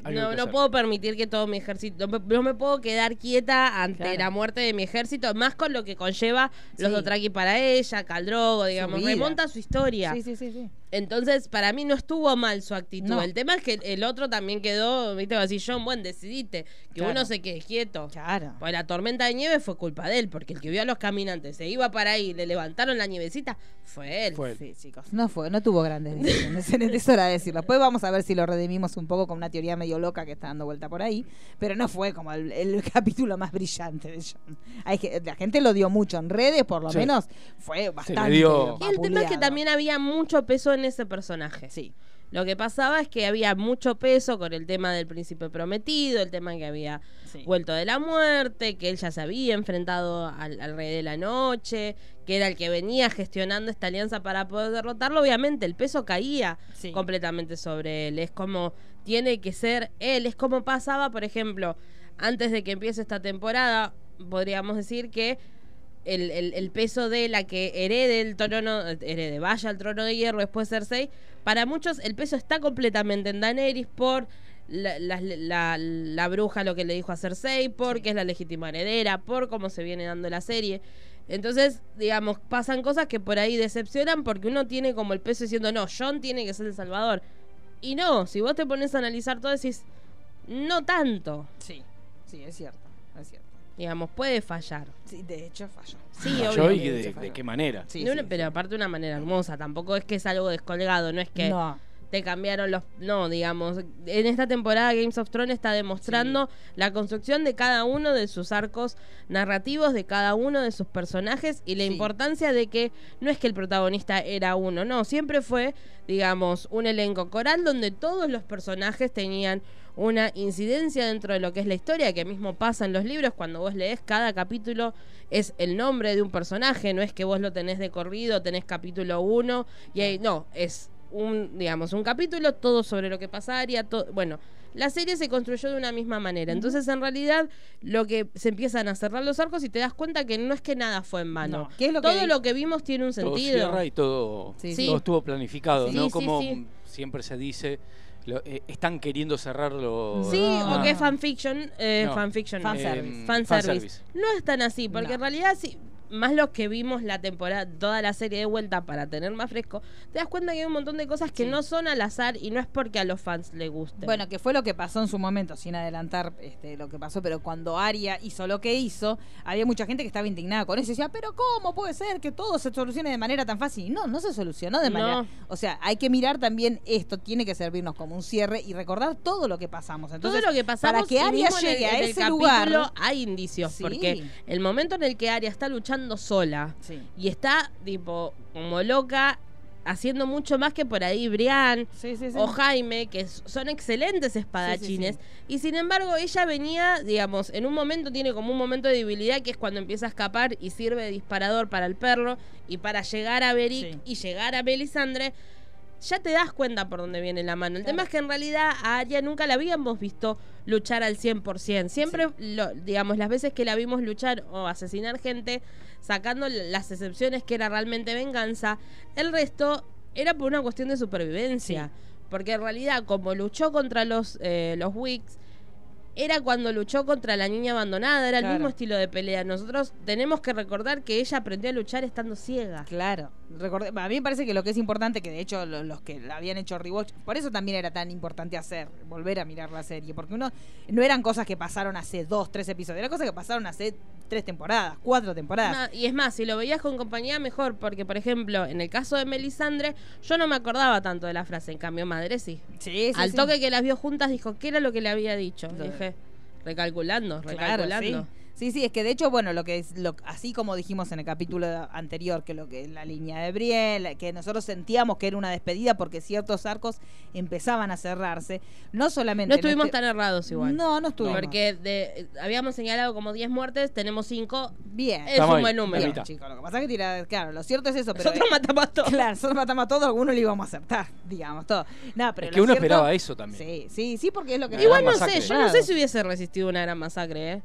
Algo no, no puedo permitir que todo mi ejército, no me, no me puedo quedar quieta ante Claro. la muerte de mi ejército, más con lo que conlleva los Sí. Dothraki para ella, Caldrogo, digamos, remonta su historia. Sí, sí, sí, sí. Entonces, para mí no estuvo mal su actitud. No. El tema es que el otro también quedó, viste, va a decir, John, bueno, decidite, que Claro. uno se quede quieto. Claro. Pues la tormenta de nieve fue culpa de él, porque el que vio a los caminantes se iba para ahí y le levantaron la nievecita, fue él. Fue él. Sí, chicos. No fue, no tuvo grandes decisiones. (laughs) es hora de decirlo. Después vamos a ver si lo redimimos un poco con una teoría medio loca que está dando vuelta por ahí. Pero no fue como el, el (laughs) capítulo más brillante de John. Hay que, la gente lo dio mucho en redes, por lo Sí. menos. Fue bastante. dio- Y el tema es que también había mucho peso en ese personaje. Sí. Lo que pasaba es que había mucho peso con el tema del príncipe prometido, el tema que había Sí. vuelto de la muerte, que él ya se había enfrentado al, al rey de la noche, que era el que venía gestionando esta alianza para poder derrotarlo. Obviamente el peso caía Sí. completamente sobre él. Es como tiene que ser él. Es como pasaba, por ejemplo, antes de que empiece esta temporada, podríamos decir que el, el- el peso de la que herede el trono, herede, vaya al trono de hierro después Cersei, para muchos el peso está completamente en Daenerys por la, la- la- la bruja lo que le dijo a Cersei, porque es la legítima heredera, por cómo se viene dando la serie. Entonces, digamos, pasan cosas que por ahí decepcionan porque uno tiene como el peso diciendo, no, John tiene que ser el salvador. Y no, si vos te pones a analizar todo, decís, no tanto. Sí. Sí, es cierto. Es cierto. Digamos, puede fallar. Sí, de hecho falló. Sí, Falló y de, de qué manera. Sí, una- sí, pero sí. aparte de una manera hermosa, tampoco es que es algo descolgado, no es que No. te cambiaron los... No, digamos, en esta temporada Games of Thrones está demostrando la construcción de cada uno de sus arcos narrativos, de cada uno de sus personajes y la Sí. importancia de que no es que el protagonista era uno, no, siempre fue, digamos, un elenco coral donde todos los personajes tenían una incidencia dentro de lo que es la historia, que mismo pasa en los libros, cuando vos lees cada capítulo es el nombre de un personaje, no es que vos lo tenés de corrido, tenés capítulo 1 y ahí no, es un, digamos, un capítulo, todo sobre lo que pasaría, todo, bueno, la serie se construyó de una misma manera. Entonces, en realidad, lo que se empiezan a cerrar los arcos y te das cuenta que no es que nada fue en vano. No. ¿Qué es lo todo que- lo que vimos tiene un Todo sentido. cierra y todo, Sí, sí. todo estuvo planificado, Sí, ¿no? sí, Como sí. siempre se dice, lo- eh, están queriendo cerrarlo. Sí, No. o que es fanfiction, eh, No. fanfiction, no. Fanservice. Fanservice. fanservice. No es tan así, porque No. en realidad sí, más los que vimos la temporada, toda la serie de vuelta para tener más fresco, te das cuenta que hay un montón de cosas que Sí. no son al azar y no es porque a los fans le gusten. Bueno, que fue lo que pasó en su momento, sin adelantar este, lo que pasó, pero cuando Aria hizo lo que hizo, había mucha gente que estaba indignada con eso. Y decía, pero ¿cómo puede ser que todo se solucione de manera tan fácil? Y no, no se solucionó de No. manera... O sea, hay que mirar también esto, tiene que servirnos como un cierre y recordar todo lo que pasamos. Entonces, todo lo que pasamos para que Aria mismo en el- llegue a en el ese lugar... hay indicios Sí. porque el momento en el que Aria está luchando sola. Sí. y está tipo como loca haciendo mucho más que por ahí Brian Sí, sí, sí. o Jaime, que son excelentes espadachines, y sin embargo ella venía, digamos, en un momento tiene como un momento de debilidad que es cuando empieza a escapar y sirve de disparador para el perro y para llegar a Beric y llegar a Melisandre, ya te das cuenta por dónde viene la mano. El Claro. tema es que en realidad a Arya nunca la habíamos visto luchar al 100%. Siempre, lo- digamos, las veces que la vimos luchar o asesinar gente, sacando las excepciones que era realmente venganza, el resto era por una cuestión de supervivencia. Porque en realidad, como luchó contra los, eh, los Wicks, era cuando luchó contra la niña abandonada, era el mismo estilo de pelea. Nosotros tenemos que recordar que ella aprendió a luchar estando ciega. Claro. Recordé- a mí me parece que lo que es importante, que de hecho lo- los, que la habían hecho rewatch, por eso también era tan importante hacer, volver a mirar la serie, porque uno no eran cosas que pasaron hace dos, tres episodios, eran cosas que pasaron hace tres temporadas, cuatro temporadas. Y es más, si lo veías con compañía, mejor, porque por ejemplo, en el caso de Melisandre, yo no me acordaba tanto de la frase, en cambio, madre sí. Sí, sí, Al sí. toque que las vio juntas, dijo, ¿qué era lo que le había dicho? Dije, recalculando, Claro, recalculando. sí. Sí, sí, es que de hecho, bueno, lo que es, lo, así como dijimos en el capítulo anterior, que lo que es la línea de Brielle, que nosotros sentíamos que era una despedida porque ciertos arcos empezaban a cerrarse, no solamente... No estuvimos este- tan errados igual. No, no estuvimos. Porque de, habíamos señalado como 10 muertes, tenemos 5. Bien. Es Estamos un buen número. mitad. chicos, lo que pasa es que tira, claro, lo cierto es eso, pero Nosotros matamos a todos. Claro, nosotros matamos a todos, algunos le íbamos a acertar, digamos, todo. No, pero Es que uno cierto- esperaba eso también. Sí, sí, sí, porque es lo que Igual no masacre. sé, yo no sé si hubiese resistido una gran masacre, ¿eh?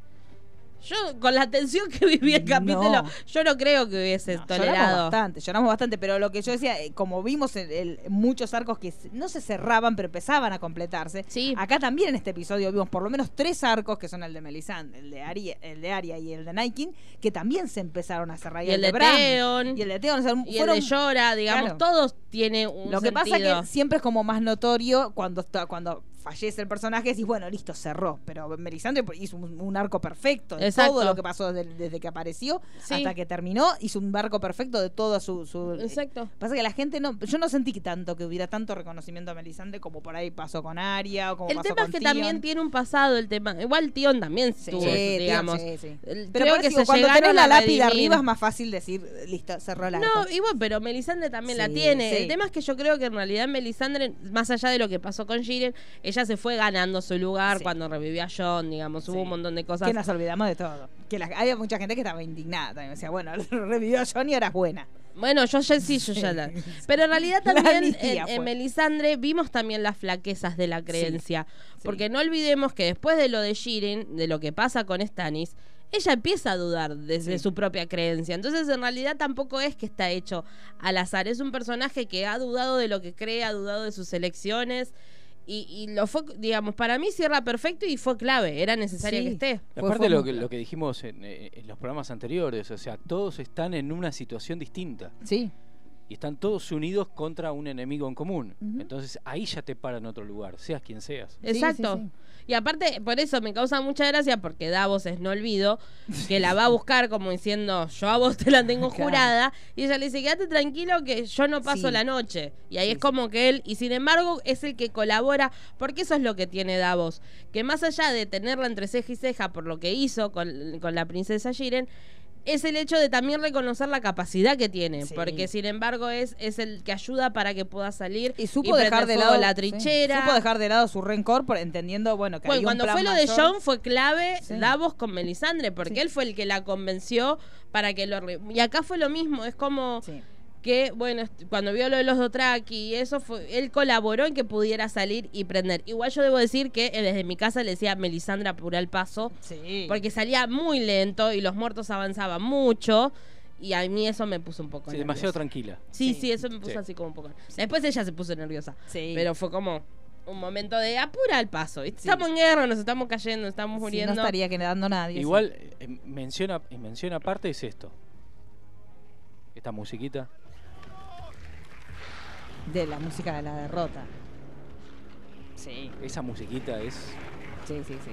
Yo, con la tensión que viví el No. capítulo, yo no creo que hubiese No, lloramos tolerado. bastante, lloramos bastante, pero lo que yo decía, eh, como vimos el- el- muchos arcos que no se cerraban, pero empezaban a completarse. Sí. Acá también en este episodio vimos por lo menos tres arcos, que son el de Melisandre, el de Aria, el de Aria y el de Naikin, que también se empezaron a cerrar. Y el de Theon. Y el de Theon, o sea, Y el de Llora, digamos, Claro. todos tiene un Lo que pasa sentido. que siempre es como más notorio cuando está, cuando fallece el personaje, decís, bueno, listo, cerró. Pero Melisandre hizo un, un arco perfecto de Exacto. todo lo que pasó desde, desde que apareció Sí. hasta que terminó, hizo un arco perfecto de toda su... su Exacto. Pasa que la gente no, yo no sentí que tanto que hubiera tanto reconocimiento a Melisandre como por ahí pasó con Aria o como El pasó tema es que también tiene un pasado el tema. Igual Tion también Sí, tuvo, sí, digamos. sí, sí. El- Pero creo por que eso digo, se cuando tenés la lápida arriba es más fácil decir, listo, cerró arco. No, igual, pero Melisandre también la tiene. El tema es que yo creo que en realidad Melisandre, más allá de lo que pasó con Jiren, ella se fue ganando su lugar Sí. cuando revivió a John, digamos, Sí. hubo un montón de cosas. Que nos olvidamos de todo. Que la- había mucha gente que estaba indignada también. Decía, bueno, (laughs) revivió a Johnny, ahora es buena. Bueno, yo ya sí, yo ya la. (laughs) Pero en realidad también amnistía en. Melisandre vimos también las flaquezas de la creencia. sí. Porque no olvidemos que después de lo de Jiren, de lo que pasa con Stannis, ella empieza a dudar desde Sí. su propia creencia. Entonces, en realidad tampoco es que está hecho al azar. Es un personaje que ha dudado de lo que cree, ha dudado de sus elecciones. Y, y lo fue, digamos, para mí cierra perfecto y fue clave. Era necesario Sí. que esté. Aparte fue lo que, lo que dijimos en, eh, en los programas anteriores, o sea, todos están en una situación distinta Sí. y están todos unidos contra un enemigo en común. Entonces ahí ya te para en otro lugar, seas quien seas. Exacto. sí, sí. Y aparte, por eso me causa mucha gracia, porque Davos es no olvido, que la va a buscar como diciendo, yo a vos te la tengo jurada, y ella le dice, quédate tranquilo que yo no paso Sí. la noche. Y ahí Sí, es como que él, y sin embargo, es el que colabora, porque eso es lo que tiene Davos, que más allá de tenerla entre ceja y ceja por lo que hizo con, con la princesa Jiren, es el hecho de también reconocer la capacidad que tiene, Sí. porque sin embargo es, es el que ayuda para que pueda salir Y supo dejar de lado la sí. trinchera. Supo dejar de lado su rencor por entendiendo, bueno, que Bueno, un cuando plan fue lo de. John fue clave Sí. Davos con Melisandre, porque Sí. él fue el que la convenció para que lo... Y acá fue lo mismo, es como Sí. Que, bueno, cuando vio lo de los Dothraki y eso, fue, él colaboró en que pudiera salir y prender. Igual yo debo decir que eh, desde mi casa le decía Melisandre apura el paso, Sí. porque salía muy lento y los muertos avanzaban mucho. Y a mí eso me puso un poco Sí, nerviosa. demasiado tranquila. Sí, Sí. sí, eso me puso Sí. así como un poco. Después ella se puso nerviosa. Sí. Pero fue como un momento de apura el paso. Estamos en guerra, nos estamos cayendo, nos estamos Sí, muriendo. no estaría quedando nadie. Igual, eh, menciona, y menciona aparte es esto. Esta musiquita. De la música de la derrota. Sí, Esa musiquita es. sí, sí, sí.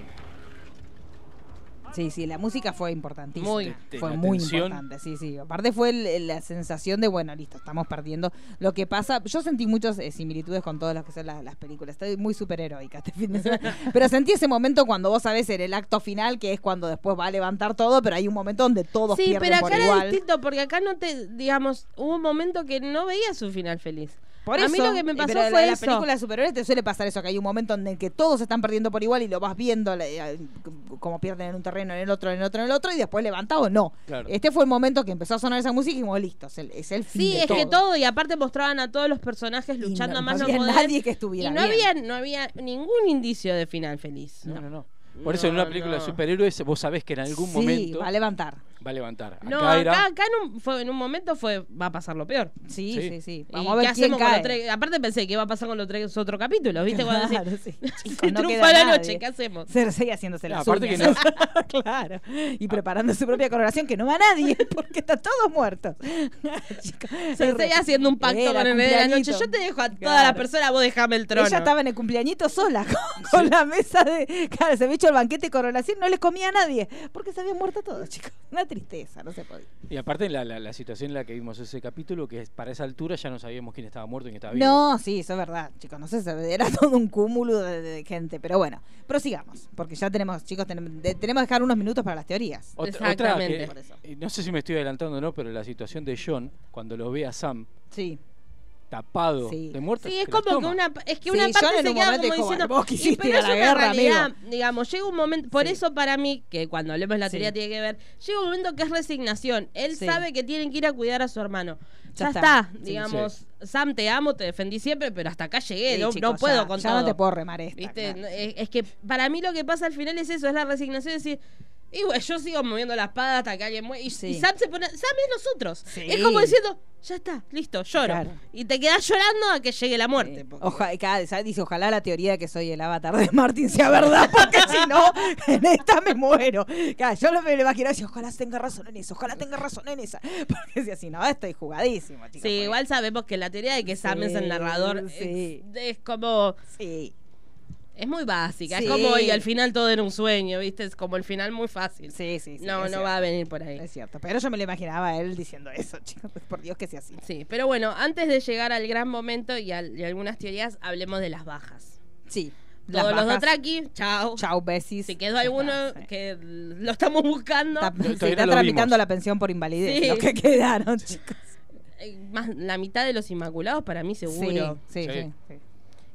Sí, sí, la música fue importantísima. Muy. De- fue muy tensión. importante, sí, sí. Aparte fue el- la sensación de, bueno, listo, estamos perdiendo. Lo que pasa, yo sentí muchas eh, similitudes con todas las que son la- las películas. Estoy muy superheroica este fin de semana. (laughs) pero sentí ese momento cuando vos sabés en el acto final, que es cuando después va a levantar todo, pero hay un momento donde todos Sí, pierden pero por acá era igual. distinto, porque acá no te, digamos, hubo un momento que no veía su final feliz. Por a mí lo que me eh, pasó pero la- fue la, eso. película de superhéroes te suele pasar eso, que hay un momento en el que todos están perdiendo por igual y lo vas viendo la- eh, como pierden en un terreno, en el otro, en el otro, en el otro, y después levanta o no. Claro. Este fue el momento que empezó a sonar esa música y dijimos, listo, es el, es el fin Sí, de es todo. que todo, y aparte mostraban a todos los personajes Y luchando no- a más no no, había poder. nadie que estuviera Y no bien. había, no había ningún indicio de final feliz. No, no, no. Por eso en No, una película no. de superhéroes vos sabés que en algún sí, momento va a levantar. Va a levantar. Acá No, acá, era. acá en, un, fue, en un momento fue va a pasar lo peor. Sí, sí, Sí. sí. ¿Y Vamos a qué ver quién hacemos con cae. los tres? Aparte pensé que iba a pasar con los tres otros capítulos, ¿viste? Cuando Claro, decís, sí. (laughs) se Chicos, no triunfa queda la nadie. noche, ¿qué hacemos? Cersei haciéndose No, las aparte que uñas. (laughs) claro. Y preparando su propia coronación, que no va nadie, (laughs) porque están todos muertos. Cersei haciendo un pacto Era con el de la noche. cumpleañito. Yo te dejo a toda Claro. la persona, vos dejame el trono. Ella estaba en el cumpleañito sola, con, con la mesa de. Claro, se había hecho el banquete de coronación, no les comía a nadie, porque se habían muerto todos, chicos. Una tristeza, no se podía. Y aparte la, la, la situación en la que vimos ese capítulo, que para esa altura ya no sabíamos quién estaba muerto y quién estaba vivo. No, sí, eso es verdad, chicos. No sé, se- era todo un cúmulo de, de gente. Pero bueno, prosigamos, porque ya tenemos, chicos, tenemos, de- tenemos que dejar unos minutos para las teorías. Otra, otra Exactamente. que- Por eso. eh, no sé si me estoy adelantando o no, pero la situación de John, cuando lo ve a Sam Sí. Tapado Sí. de muerte. Sí, es las como que una es que Sí, una parte se un queda como diciendo "Bueno, vos "Y, quisiste pero ir a es la una guerra, realidad, amigo". digamos, llega un momento, por Sí. eso para mí que cuando hablemos de la teoría tiene que ver, llega un momento que es resignación. Él Sí. sabe que tienen que ir a cuidar a su hermano. Ya Ya, está. está, Sí. digamos, Sam te amo, te defendí siempre, pero hasta acá llegué, Sí, no, chicos, no puedo ya, con ya no te puedo remar esta. ¿Viste? claro. Es, es que para mí lo que pasa al final es eso, es la resignación de decir, y bueno, yo sigo moviendo la espada hasta que alguien muere. Y, Sí. y Sam se pone, Sam es nosotros. Sí. Es como diciendo, ya está, listo, lloro. Claro. Y te quedas llorando a que llegue la muerte. Porque- oja- cada- ¿sabes? dice, ojalá la teoría de que soy el avatar de Martin sea verdad, porque si no, (laughs) en esta me muero. Claro, yo lo me lo imagino así, ojalá tenga razón en eso, ojalá tenga razón en esa. (laughs) Porque si así no, estoy jugadísimo, chicos. Sí, igual sabemos que la teoría de que Sam es el narrador es, es como. Sí. Es muy básica. Sí. Es como, y al final todo era un sueño, ¿viste? Es como el final muy fácil. Sí, sí, sí. no, no cierto. va a venir por ahí. Es cierto, pero yo me lo imaginaba a él diciendo eso, (laughs) chicos. Por Dios que sea así. Sí, pero bueno, antes de llegar al gran momento y, al- y algunas teorías, hablemos de las bajas. Sí. Todos los bajas- Dotraki, chao. Chau, besis. Si quedó alguno sí. que lo estamos buscando, Está, no está tramitando la pensión por invalidez, Sí. los que quedaron, chicos. eh, más la mitad de los Inmaculados para mí seguro. Sí, sí, Sí.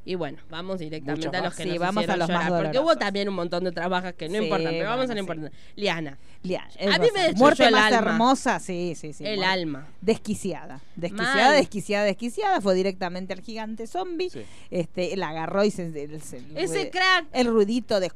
Y bueno, vamos directamente a los más. que Sí, nos vamos a los más llorar, Porque hubo también un montón de trabajas que no Sí, importan, pero vamos a lo bueno, sí. importante. Liana, Lian, A mí me Muerte el más alma. hermosa, sí, sí, sí. el muerte- alma. Desquiciada. Desquiciada, Mal. desquiciada, desquiciada. Fue directamente al gigante zombie. Sí. Este, la agarró y se. se- se- Ese el- crack. El ruidito de.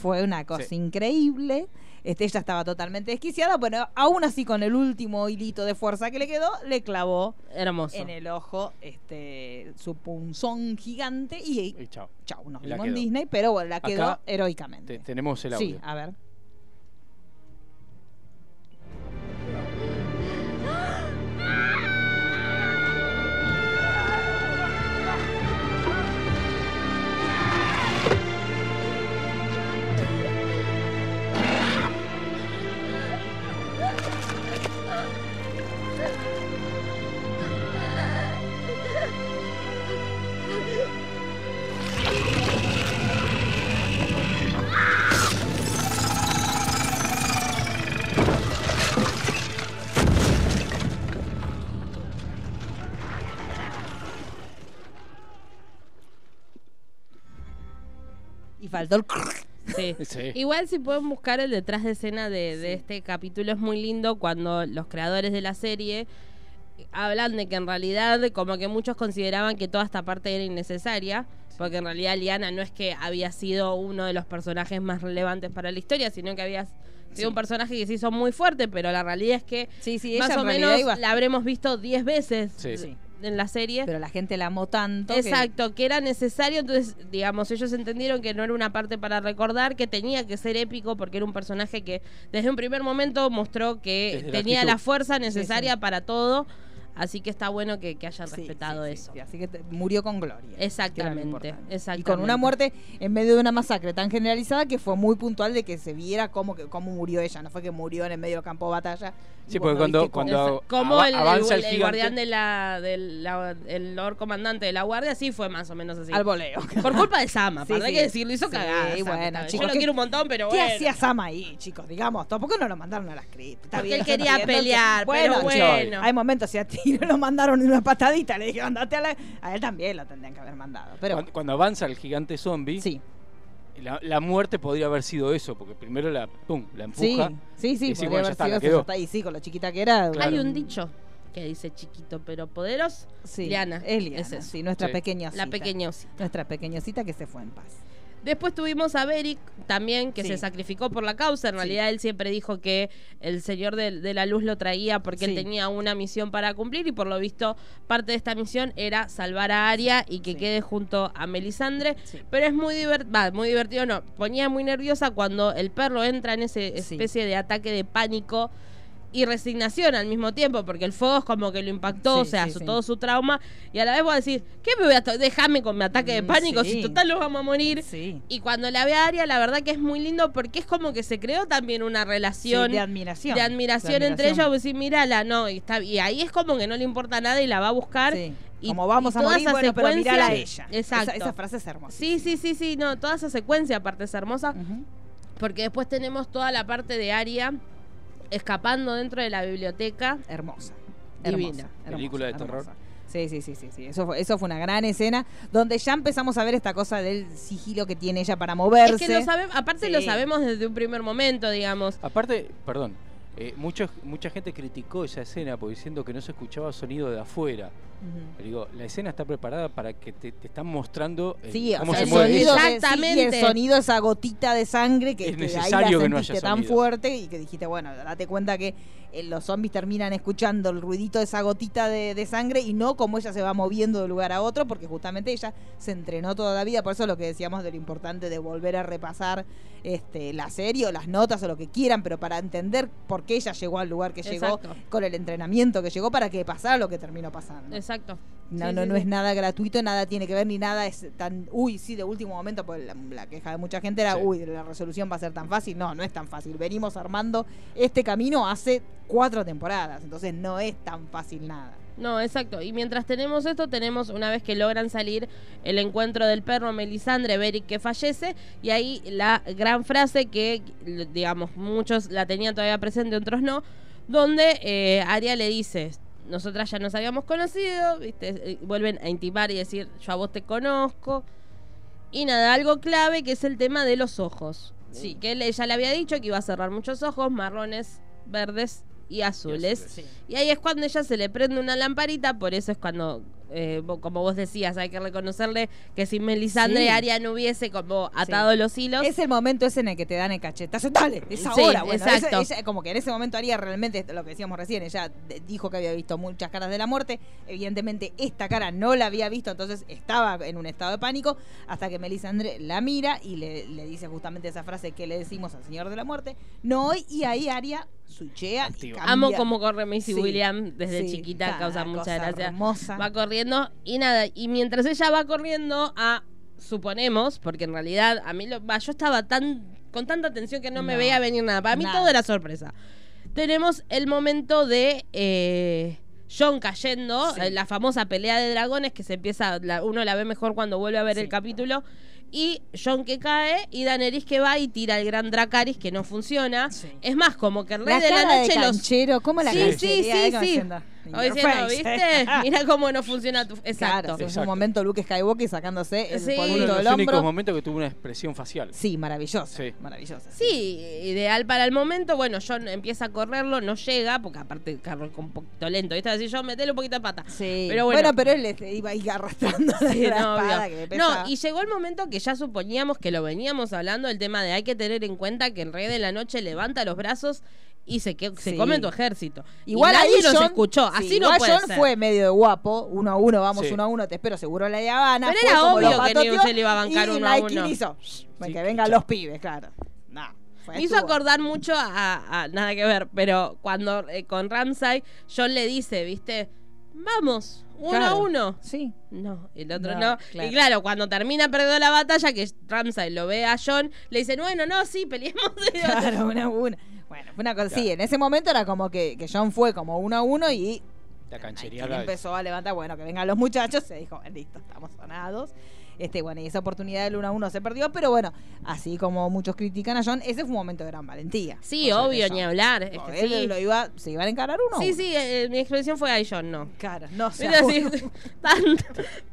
Fue una cosa Sí. increíble. Este, ella estaba totalmente desquiciada. Bueno, aún así, con el último hilito de fuerza que le quedó, le clavó Hermoso. en el ojo este su punzón gigante y, Y chao. chau, nos vimos en. Disney, pero bueno, la quedó Acá heroicamente. Te- tenemos el audio. sí, a ver. Faltó el. Sí. Sí. Igual si pueden buscar el detrás de escena de, de este capítulo es muy lindo cuando los creadores de la serie hablan de que en realidad como que muchos consideraban que toda esta parte era innecesaria, porque en realidad Liana no es que había sido uno de los personajes más relevantes para la historia, sino que había sido un personaje que se hizo muy fuerte, pero la realidad es que Sí, sí, más ella o menos iba- la habremos visto 10 veces Sí. Sí. En la serie. Pero la gente la amó tanto. que- Exacto, que era necesario, entonces, digamos, ellos entendieron que no era una parte para recordar, que tenía que ser épico porque era un personaje que desde un primer momento mostró que Desde tenía la fuerza necesaria sí. para todo, así que está bueno que, que hayan Sí, respetado sí, sí, eso. sí, así que te- murió con gloria. Exactamente, importante. Y exactamente. con una muerte en medio de una masacre tan generalizada que fue muy puntual de que se viera cómo, que, cómo murió ella. No fue que murió en el medio del campo de batalla. Sí, porque cuando- cuando- como el, avanza el- el el gigante. guardián de la, del la- el Lord comandante de la guardia, sí fue más o menos así. Al voleo. Por culpa de Sama, (laughs) Sí, para sí. que decirlo, hizo Sí, cagada. Sama bueno, chicos, Yo lo ¿qué- quiero un montón, pero ¿Qué bueno. hacía Sama ahí, chicos? Digamos, tampoco no lo mandaron a la script. Está Porque bien, él quería pelear, pero bueno. Hay momentos, si a ti (laughs) no lo mandaron en una patadita, le dije, andate a la... A él también lo tendrían que haber mandado. Pero cuando, cuando avanza el gigante zombie, sí, la, la muerte podría haber sido eso, porque primero la, pum, la sí, empuja. sí, sí, y sí, podría bueno, ya haber está, sido la eso, está ahí, sí, con lo chiquita que era. Claro. Hay un dicho que dice chiquito pero poderoso. Sí, Liana, es Liana, es eso. sí, nuestra Sí. pequeña La osita. pequeña osita. Nuestra pequeña osita que se fue en paz. Después tuvimos a Beric también, que Sí. se sacrificó por la causa. En Sí. realidad él siempre dijo que el Señor de, de la Luz lo traía porque él tenía una misión para cumplir y por lo visto parte de esta misión era salvar a Aria y que quede junto a Melisandre. Pero es muy divertido, muy divertido no, ponía muy nerviosa cuando el perro entra en esa especie de ataque de pánico y resignación al mismo tiempo, porque el fuego es como que lo impactó, Sí, o sea, sí, su- sí. todo su trauma, y a la vez voy a decir, ¿qué me voy a dejarme con mi ataque de Mm, pánico si total lo vamos a morir? Y cuando la ve a Aria, la verdad que es muy lindo porque es como que se creó también una relación de admiración. de admiración De entre ellos. Vos decís, mírala, no, y, está, y ahí es como que no le importa nada y la va a buscar. Y, Como vamos y a morir, esa bueno, pero mirala a ella. Exacto. Esa, esa frase es hermosa. Sí, sí, sí, sí, no, toda esa secuencia aparte es hermosa. Porque después tenemos toda la parte de Aria escapando dentro de la biblioteca. Hermosa. Divina. Hermosa, Película de hermosa, terror. Sí, sí, sí, sí, sí. Eso fue, eso fue una gran escena donde ya empezamos a ver esta cosa del sigilo que tiene ella para moverse. Es que lo sabemos, aparte Sí. lo sabemos desde un primer momento, digamos. Aparte, perdón, eh, muchos- mucha gente criticó esa escena porque diciendo que no se escuchaba sonido de afuera. Pero digo, la escena está preparada para que te, te están mostrando eh, Sí, o cómo sea, se el mueve sonido de- sí, Exactamente. el sonido, esa gotita de sangre que, Es que ahí la necesario que no sentiste haya tan sonido. fuerte y que dijiste, bueno, date cuenta que eh, los zombies terminan escuchando el ruidito de esa gotita de, de sangre y no como ella se va moviendo de lugar a otro, porque justamente ella se entrenó toda la vida, por eso lo que decíamos de lo importante de volver a repasar este, la serie o las notas o lo que quieran, pero para entender por qué ella llegó al lugar que llegó, con el entrenamiento que llegó para que pasara lo que terminó pasando. Exacto. No, Sí, no, sí, no sí. es nada gratuito, nada tiene que ver ni nada es tan, uy, sí, de último momento, porque la, la queja de mucha gente era, Sí. uy, la resolución va a ser tan fácil. No, no es tan fácil. Venimos armando este camino hace cuatro temporadas, entonces no es tan fácil nada. No, exacto. Y mientras tenemos esto, tenemos una vez que logran salir el encuentro del perro Melisandre, Beric que fallece, y ahí la gran frase que, digamos, muchos la tenían todavía presente, otros no, donde eh, Aria le dice, nosotras ya nos habíamos conocido, ¿viste? Eh, vuelven a intimar y decir, yo a vos te conozco. Y nada, algo clave que es el tema de los ojos. Sí, que él- ella le había dicho que iba a cerrar muchos ojos, marrones, verdes y azules. azules. Y ahí es cuando ella se le prende una lamparita, por eso es cuando, eh, como vos decías, hay que reconocerle que si Melisandre Sí. Aria no hubiese como atado los hilos. Es el momento ese en el que te dan el cachetazo. Dale, es Sí, ahora. Bueno, exacto. ella- como que en ese momento haría realmente lo que decíamos recién. Ella dijo que había visto muchas caras de la muerte. Evidentemente, esta cara no la había visto, entonces estaba en un estado de pánico. Hasta que Melisandre la mira y le, le dice justamente esa frase que le decimos al Señor de la Muerte. No hoy, y ahí Aria switchea. y Activa. cambia. Amo como corre Macy Sí, William desde sí, chiquita, causa mucha gracia. hermosa. Va corriendo y nada, y mientras ella va corriendo a, suponemos, porque en realidad a mí, lo, va, yo estaba tan con tanta atención que no, me veía venir nada. Para mí nada. todo era sorpresa. Tenemos el momento de eh, John cayendo, Sí. eh, la famosa pelea de dragones que se empieza, la- uno la ve mejor cuando vuelve a ver Sí. el capítulo. Y John que cae y Daenerys que va y tira el gran Dracaris que no funciona. Sí. Es más, como que el rey La de la cara noche de los canchero, ¿cómo la Sí, canchería sí, sí, sí. Your diciendo, face. ¿viste? (laughs) Mira cómo no funciona tu. Claro, Exacto. sí, es un momento Luke Skywalker sacándose el Sí. Uno polvito de del los únicos momentos que tuvo una expresión facial. Sí, maravillosa. Sí. Maravillosa. Sí, ideal para el momento. Bueno, John empieza a correrlo, no llega, porque aparte carro con un poquito lento. ¿Viste? Así yo metele un poquito de pata. Sí. Pero bueno. pero él este, iba ahí arrastrando Sí, la no, espada que le No, y llegó el momento que ya suponíamos que lo veníamos hablando, el tema de hay que tener en cuenta que el rey de la noche levanta los brazos y se, que, se Sí. come tu ejército. Igual y nadie ahí nos John- escuchó, sí, así no igual puede John ser. fue medio de guapo, uno a uno, vamos Sí. uno a uno, te espero seguro en la Habana. Pero fue era como obvio que no se le iba a bancar y uno a uno. hizo, Sí, que que vengan los pibes, claro. No, fue- Me hizo acordar mucho a, a- nada que ver, pero cuando eh, con Ramsay John le dice, ¿viste? Vamos, uno Claro. a uno. Sí. No, el otro No, no. claro. Y claro, cuando termina perdiendo la batalla, que Ramsay lo ve a John, le dice, bueno, no, sí, peleemos. Claro, una a una. Bueno, fue una cosa. Sí, en ese momento era como que, que John fue como uno a uno y La empezó a levantar, bueno, que vengan los muchachos, se dijo, listo, estamos sonados. Este, bueno, y esa oportunidad del 1 a 1 se perdió, pero bueno, así como muchos critican a John, ese fue un momento de gran valentía. Sí, obvio, ni hablar. es No, que él sí. lo iba, se iban a encarar uno a Sí, sí, eh, mi expresión fue ahí, John, no. Cara, no (laughs) sé. (laughs) Tanto.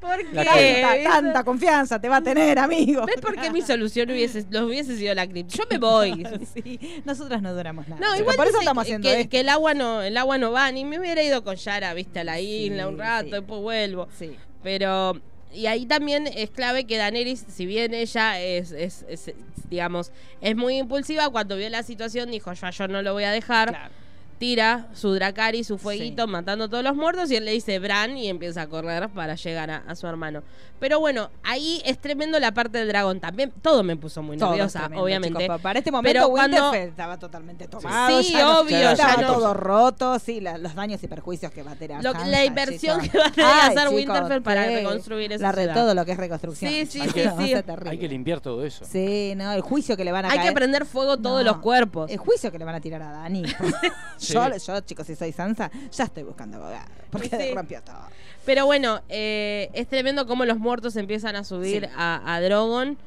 Tanta, tanta confianza te va a tener, amigo. ¿Ves por qué mi solución hubiese, no hubiese sido la cripta? Yo me voy. (laughs) Sí, nosotras no duramos nada. No, igual por eso estamos haciendo que- esto. que el agua no, el agua no va, ni me hubiera ido con Yara, viste, a la isla un rato, sí. después vuelvo. Sí. Pero, y ahí también es clave que Daenerys, si bien ella es, es- es, digamos, es muy impulsiva, cuando vio la situación dijo, yo, yo no lo voy a dejar. Claro. Tira su Dracari, su fueguito, Sí. matando a todos los muertos, y él le dice Bran y empieza a correr para llegar a, a su hermano. Pero bueno, ahí es tremendo la parte del dragón. También todo me puso muy Todo nerviosa, tremendo, obviamente. chicos, para este momento Pero cuando- estaba totalmente tomado. Sí, ya no- obvio, ya estaba no- todo roto, sí, la- los daños y perjuicios que va a tener. Lo- Sansa, la inversión chicos. que va a tener que Ay, hacer chicos, Winterfell para reconstruir esa la re- ciudad. Todo lo que es reconstrucción. Sí, sí, sí, sí. Hay que limpiar todo eso. Sí, no, el juicio que le van a Hay caer. que prender fuego todos No, los cuerpos. El juicio que le van a tirar a Dani. (laughs) Sí. yo, yo, chicos, si soy Sansa, ya estoy buscando abogado. Porque Sí. rompió todo. Pero bueno, eh, es tremendo cómo los muertos empiezan a subir Sí. a, a Drogon.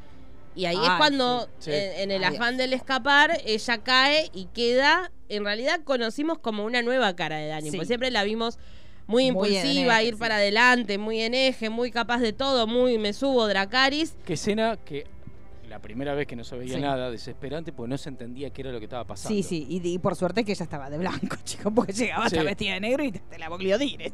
Y ahí es cuando, sí. en, en el Ay, afán del escapar, ella cae y queda. En realidad, conocimos como una nueva cara de Dani. Sí. Porque siempre la vimos muy impulsiva, eje, ir sí. para adelante, muy en eje, muy capaz de todo, muy me subo, Dracaris. Qué escena que la primera vez que no se veía Sí. nada, desesperante, porque no se entendía qué era lo que estaba pasando. Sí, sí, y, y por suerte que ella estaba de blanco, (laughs) chicos, porque llegaba hasta Sí. vestida de negro y te, te la dire.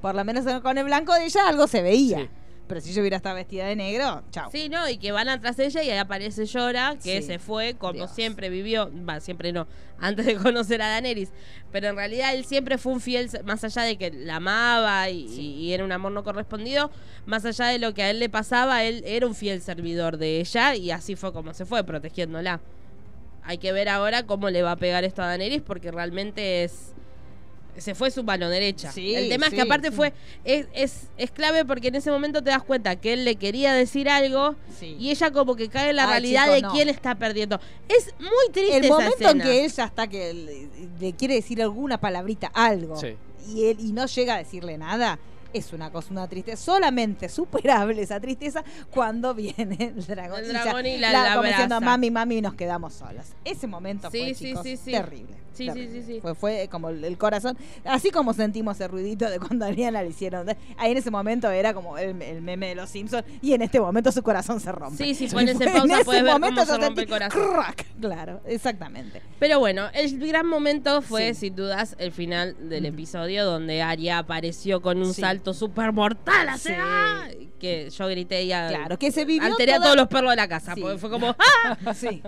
Por lo menos con el blanco de ella algo se veía. Sí. Pero si yo hubiera estado vestida de negro, chao. Sí, ¿no? Y que van atrás de ella y ahí aparece Llora, que Sí. se fue como Dios. siempre vivió, va, siempre no, antes de (laughs) conocer a Daenerys. Pero en realidad él siempre fue un fiel, más allá de que la amaba y, y era un amor no correspondido, más allá de lo que a él le pasaba, él era un fiel servidor de ella y así fue como se fue, protegiéndola. Hay que ver ahora cómo le va a pegar esto a Daenerys porque realmente es... Se fue su mano derecha. Sí, el tema es que aparte sí. fue es, es, es clave porque en ese momento te das cuenta que él le quería decir algo Sí. y ella como que cae en la Ay, realidad chico, de no. quién está perdiendo. Es muy triste el esa momento en que él ya está que le, le quiere decir alguna palabrita, algo, Sí. y él y no llega a decirle nada, es una cosa, una tristeza, solamente superable esa tristeza cuando viene el dragón. El dragón y la- la como diciendo, mami, mami, nos quedamos solos. Ese momento Sí, fue, sí, chicos, sí, sí. terrible. Sí, sí, sí, sí. Fue, fue como el, corazón, así como sentimos el ruidito de cuando a Ariana le hicieron. Ahí en ese momento era como el, el meme de los Simpsons y en este momento su corazón se rompe. Sí, si pones (laughs) en pausa ese puedes ver cómo momento se rompe el corazón. crack. Claro, exactamente. Pero bueno, el gran momento fue, Sí. sin dudas, el final del episodio donde Arya apareció con un Sí. salto súper mortal. Sí. ¡ah! Que yo grité y a- Claro, que se vivió alteré a todos los perros de la casa. Sí. Porque fue como (laughs) ¡ah! Sí.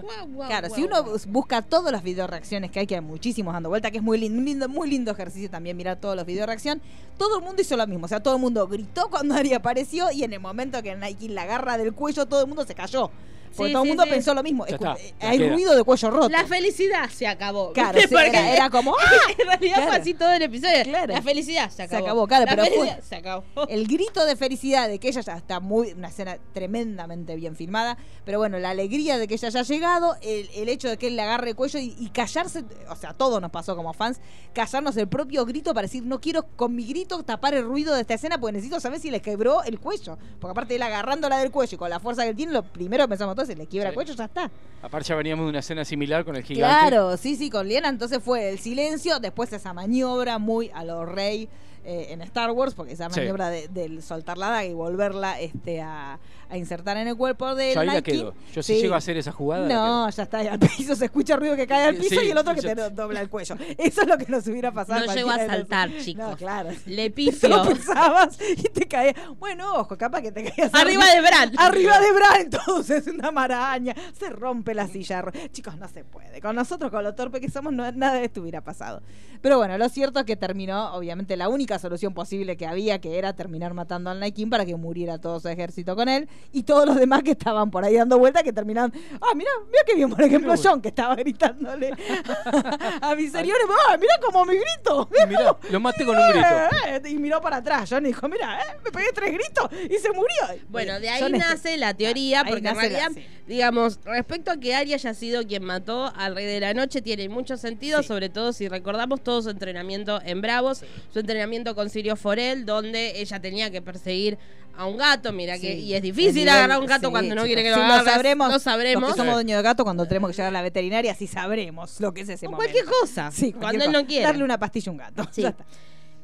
Claro, si uno busca todas las video reacciones que hay, que muchísimos dando vuelta, que es muy lindo, lindo, muy lindo ejercicio también mirar todos los video reacción, todo el mundo hizo lo mismo. O sea, todo el mundo gritó cuando (laughs) Ari apareció y en el momento que Nike la agarra del cuello, todo el mundo se cayó. Porque Sí, todo el sí, mundo sí. pensó lo mismo. Ya Escu- está, ya hay queda. ruido de cuello roto. La felicidad se acabó. Claro, ¿viste? sí, Porque era, era como, (laughs) ¡ah! en realidad fue así todo el episodio. Claro. La felicidad se acabó. acabó, claro, La pero fue- felicidad se acabó. (laughs) el grito de felicidad de que ella ya está muy, una escena tremendamente bien filmada, pero bueno, la alegría de que ella haya llegado, el, el hecho de que él le agarre el cuello y, y callarse, o sea, todo nos pasó como fans, callarnos el propio grito para decir, no quiero con mi grito tapar el ruido de esta escena porque necesito saber si le quebró el cuello, porque aparte él agarrándola del cuello y con la fuerza que él tiene, lo primero que pensamos se le quiebra el cuello, ya está. Aparte ya veníamos de una escena similar con el gigante. Claro, sí, sí, con Liana entonces fue el silencio, después esa maniobra muy a lo rey eh, en Star Wars, porque esa Sí. maniobra de, del soltar la daga y volverla este, a, a insertar en el cuerpo de Yo ahí la Nike. quedo. Yo si Sí. llego a hacer esa jugada. la No, ya está, al piso se escucha ruido que cae al (laughs) Sí, piso y el otro que yo- te dobla el cuello. Eso es lo que nos hubiera pasado. No llegó a los- saltar, chicos. No, claro. Le (laughs) pifio. lo pensabas y te caía. Bueno, ojo, capaz que te caías Arriba de Bran. Arriba de Bran, entonces (laughs) una maraña. Se rompe la silla. Chicos, no se puede. Con nosotros, con lo torpe que somos, no, nada de esto hubiera pasado. Pero bueno, lo cierto es que terminó, obviamente, la única solución posible que había, que era terminar matando al Nike para que muriera todo su ejército con él y todos los demás que estaban por ahí dando vueltas que terminaban. Ah, mira, mira que bien, por ejemplo, John, que estaba gritándole (laughs) a Viserion. Ah, mira como me grito. Mirá, lo maté con un grito. Eh, Y miró para atrás. John dijo, mira, eh, me pegué tres gritos y se murió. Bueno, de ahí John es- nace la teoría, Ahí porque en la- realidad, sí. digamos, respecto a que Arya haya sido quien mató al Rey de la Noche, tiene mucho sentido, Sí. sobre todo si recordamos todo su entrenamiento en Bravos, su entrenamiento con Sirio Forel, donde ella tenía que perseguir a un gato, mira que, Sí. y es difícil agarrar a un gato sí, cuando no quiere que lo agarres, lo sabremos. lo sabremos. Los que somos dueños de gato, cuando tenemos que llegar a la veterinaria, sí sabremos lo que es ese O momento. cualquier cosa, Sí, cuando cualquier él no quiere. Darle una pastilla a un gato. Sí. (laughs) Ya está.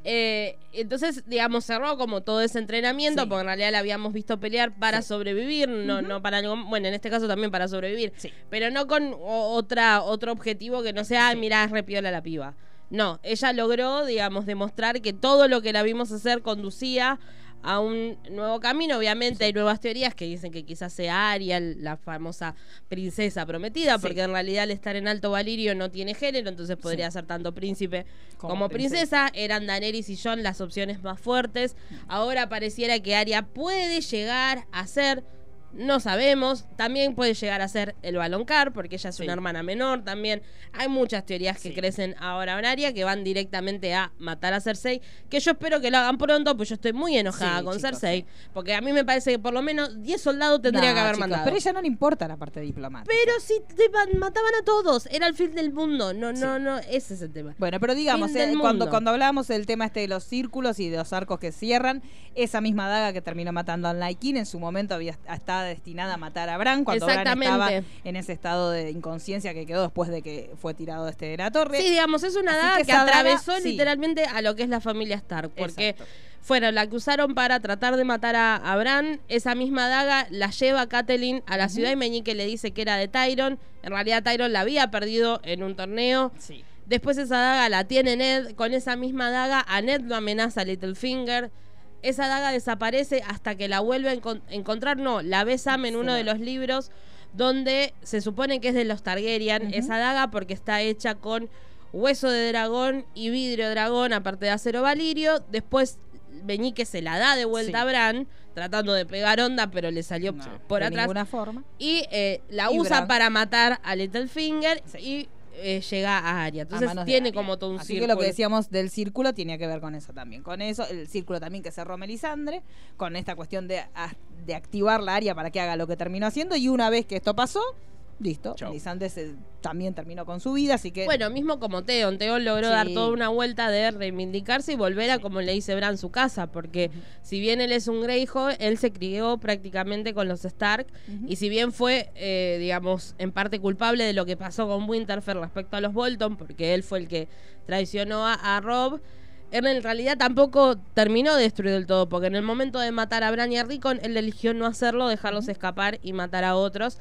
Eh, entonces, digamos, cerró como todo ese entrenamiento, Sí. porque en realidad la habíamos visto pelear para Sí. sobrevivir, no, no para algo, bueno, en este caso también para sobrevivir, Sí. pero no con otra, otro objetivo que no sea, "Ay, mirá, es repiola la piba. No, ella logró, digamos, demostrar que todo lo que la vimos hacer conducía a un nuevo camino. Obviamente hay nuevas teorías que dicen que quizás sea Ariel, la famosa princesa prometida, Sí. porque en realidad al estar en Alto Valirio no tiene género, entonces podría Sí. ser tanto príncipe Como como, princesa. princesa. Eran Daenerys y Jon las opciones más fuertes. Ahora pareciera que Arya puede llegar a ser, no sabemos, también puede llegar a ser el Baloncar, porque ella es Sí. una hermana menor también. Hay muchas teorías que Sí. crecen ahora en Arya que van directamente a matar a Cersei, que yo espero que lo hagan pronto, pues yo estoy muy enojada Sí, con chicos, Cersei, porque a mí me parece que por lo menos 10 soldados tendría No, que haber chicos, mandado. Pero a ella no le importa la parte diplomática. Pero si te mataban a todos, era el fin del mundo. No, no, no, ese es el tema. Bueno, pero digamos, eh, cuando, cuando hablábamos del tema este de los círculos y de los arcos que cierran, esa misma daga que terminó matando al Naikin en su momento había estaba destinada a matar a Bran cuando Bran estaba en ese estado de inconsciencia que quedó después de que fue tirado este de la torre. Sí, digamos, es una daga que que, daga, atravesó sí. literalmente a lo que es la familia Stark. Porque Exacto. fueron la que usaron para tratar de matar a, a Bran. Esa misma daga la lleva Catelyn a la ciudad y Meñique le dice que era de Tyron. En realidad Tyron la había perdido en un torneo. Sí. Después esa daga la tiene Ned. Con esa misma daga a Ned lo amenaza Littlefinger. Esa daga desaparece hasta que la vuelve a encon- encontrar. No, la ve Sam en uno de los libros donde se supone que es de los Targaryen esa daga porque está hecha con hueso de dragón y vidrio de dragón, aparte de acero valirio. Después Beñique se la da de vuelta Sí. a Bran, tratando de pegar onda, pero le salió No, por de atrás. forma. Y eh, la Y usa para matar a Littlefinger Sí. y eh, llega a Arya. a Entonces tiene como todo un Así círculo. que lo que decíamos del círculo tenía que ver con eso también. Con eso, el círculo también que cerró Melisandre, con esta cuestión de, de activar la área para que haga lo que terminó haciendo. Y una vez que esto pasó, listo. Chau. Melisandre se- también terminó con su vida, así que. Bueno, mismo como Teon. Teon logró Sí. dar toda una vuelta de reivindicarse y volver a, como le dice Bran, su casa. Porque si bien él es un Greyjoy, él se crió prácticamente con los Stark. Y si bien fue, eh, digamos, en parte culpable de lo que pasó con Winterfell respecto a los Bolton, porque él fue el que traicionó a, a Rob, él en realidad tampoco terminó de destruir del todo, porque en el momento de matar a Bran y a Rickon, él eligió no hacerlo, dejarlos escapar y matar a otros.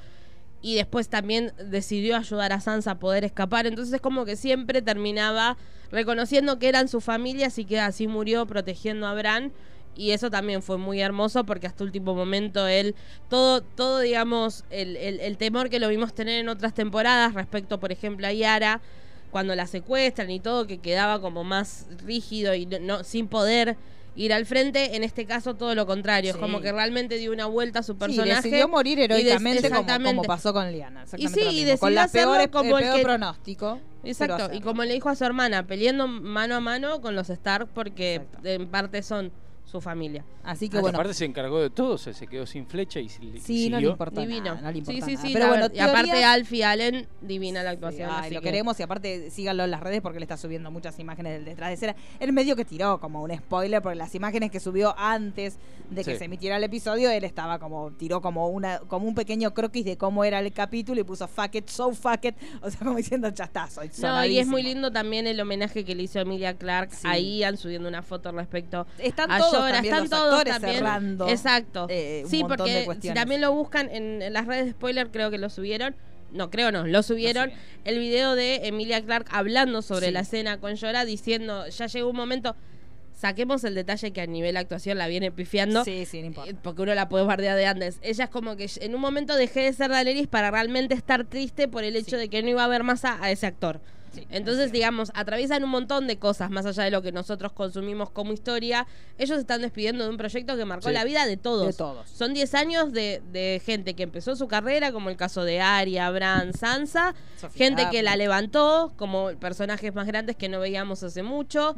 Y después también decidió ayudar a Sansa a poder escapar. Entonces es como que siempre terminaba reconociendo que eran sus familias y que así murió protegiendo a Bran. Y eso también fue muy hermoso porque hasta último momento él, todo, todo digamos, el, el- el temor que lo vimos tener en otras temporadas respecto, por ejemplo, a Yara, cuando la secuestran y todo, que quedaba como más rígido y no- sin poder ir al frente, en este caso todo lo contrario, Sí. es como que realmente dio una vuelta a su Sí, personaje. decidió morir y heroicamente como, pasó con Liana. exactamente sí, y decidió con las hacerlo peores, como el peor que- pronóstico. Exacto, y como le dijo a su hermana, peleando mano a mano con los Stark porque Exacto. en parte son su familia. Así que Ah, bueno. Aparte se encargó de todo, se, se quedó sin flecha y, Sí, no le siguió. importa Divino. nada, no le importa sí, sí, sí. Pero bueno, verdad. y aparte teorías- Alfie Allen, divina la actuación. Ay, así lo que- queremos y aparte síganlo en las redes porque le está subiendo muchas imágenes del detrás de escena. El medio que tiró como un spoiler porque las imágenes que subió antes de que Sí. se emitiera el episodio, él estaba como, tiró como una, como un pequeño croquis de cómo era el capítulo y puso fuck it, so fuck it. (laughs) O sea, como diciendo soy No, y es sonadísimo". muy lindo también el homenaje que le hizo Emilia Clark. Sí. Ahí han subiendo una foto respecto Están a todos También Están todos también. cerrando. Exacto. eh, un sí, de porque si también lo buscan en, en las redes de spoiler, creo que lo subieron. No, creo no, lo subieron. el video de Emilia Clark hablando sobre Sí. la escena con Llora, diciendo, ya llegó un momento. Saquemos el detalle que a nivel actuación la viene pifiando. Sí, sí, no importa. Eh, Porque uno la puede bardear de antes. Ella es como que en un momento dejé de ser Daenerys para realmente estar triste por el hecho Sí. de que no iba a ver más a, a ese actor. Sí, Entonces, es digamos, atraviesan un montón de cosas más allá de lo que nosotros consumimos como historia. Ellos están despidiendo de un proyecto que marcó Sí. la vida de todos. De todos. Son 10 años de, de gente que empezó su carrera, como el caso de Arya, Bran, Sansa. Sofía gente que la levantó, como personajes más grandes que no veíamos hace mucho.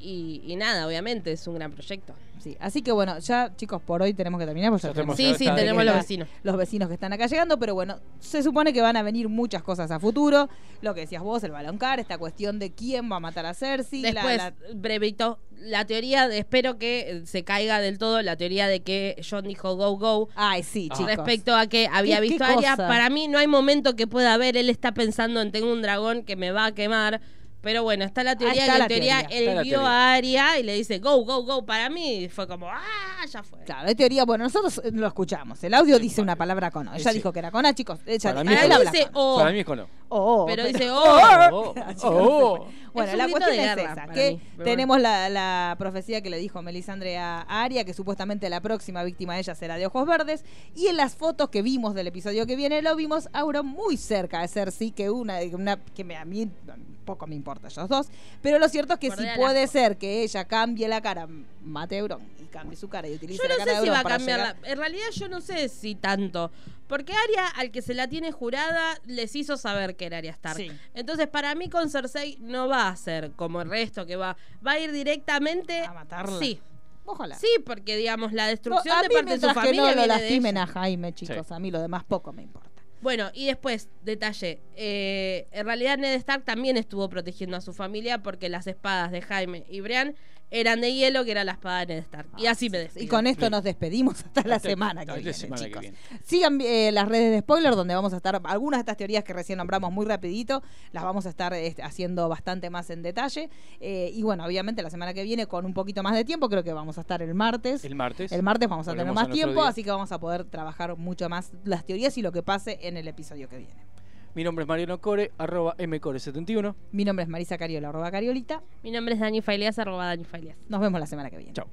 Y, y nada, obviamente es un gran proyecto. Sí, así que bueno, ya chicos, por hoy tenemos que terminar. Porque ya tenemos Sí, sí, tenemos los la- vecinos. los vecinos que están acá llegando, pero bueno, se supone que van a venir muchas cosas a futuro. Lo que decías vos, el baloncar, esta cuestión de quién va a matar a Cersei. la- Después, la- brevito, la teoría, de- espero que eh, se caiga del todo la teoría de que John dijo go, go. Ay, sí, Ah. chicos. Respecto a que había ¿Qué- qué visto a Arya, para mí no hay momento que pueda haber. Él está pensando en tengo un dragón que me va a quemar. Pero bueno, está la teoría está que la en teoría teoría. él vio teoría. a Arya y le dice go, go, go. Para mí fue como, ah, ya fue. Claro, hay teoría, bueno, nosotros eh, lo escuchamos. El audio dice una palabra con O. Ella Sí. dijo que era con A, chicos. Ella, Para mí Para él mí habla dice oh. Para mí es con O. Oh, pero pero- dice, Oh, oh. Oh. Bueno, la cuestión de es guerra esa, que mí, tenemos la, la profecía que le dijo Melisandre a Aria, que supuestamente la próxima víctima de ella será de ojos verdes, y en las fotos que vimos del episodio que viene, lo vimos a Auron muy cerca de Cersei, que una, una que me- a mí poco me importa ellos dos, pero lo cierto es que de puede asco. ser que ella cambie la cara, mate a Euron y cambie su cara y utilice Yo la no cara sé de si Euron va a para cambiar. llegar- la- En realidad yo no sé si tanto. Porque Arya, al que se la tiene jurada, les hizo saber que era Arya Stark. Sí. Entonces, para mí con Cersei no va a ser como el resto que va. Va a ir directamente. A matarla. Sí. Ojalá. Sí, porque digamos, la destrucción de parte de su mientras que familia no lo lastimen a Jaime, chicos, Sí. a mí lo demás poco me importa. Bueno, y después, detalle. eh, en realidad Ned Stark también estuvo protegiendo a su familia porque las espadas de Jaime y Brian eran de hielo, que era la espada de Ned Stark. y así me despido. Y con esto Bien. nos despedimos hasta la semana que viene, semana que chicos. viene. Sigan eh, las redes de spoiler donde vamos a estar, algunas de estas teorías que recién nombramos muy rapidito, las vamos a estar este, haciendo bastante más en detalle. Eh, y bueno, obviamente la semana que viene con un poquito más de tiempo, creo que vamos a estar el martes. El martes. El martes vamos a tener más a tiempo, día. así que vamos a poder trabajar mucho más las teorías y lo que pase en el episodio que viene. Mi nombre es Mariano Core, arroba mcore71. Mi nombre es Marisa Cariola, arroba Cariolita. Mi nombre es Dani Faileas, arroba Dani Faileas. Nos vemos la semana que viene. Chao.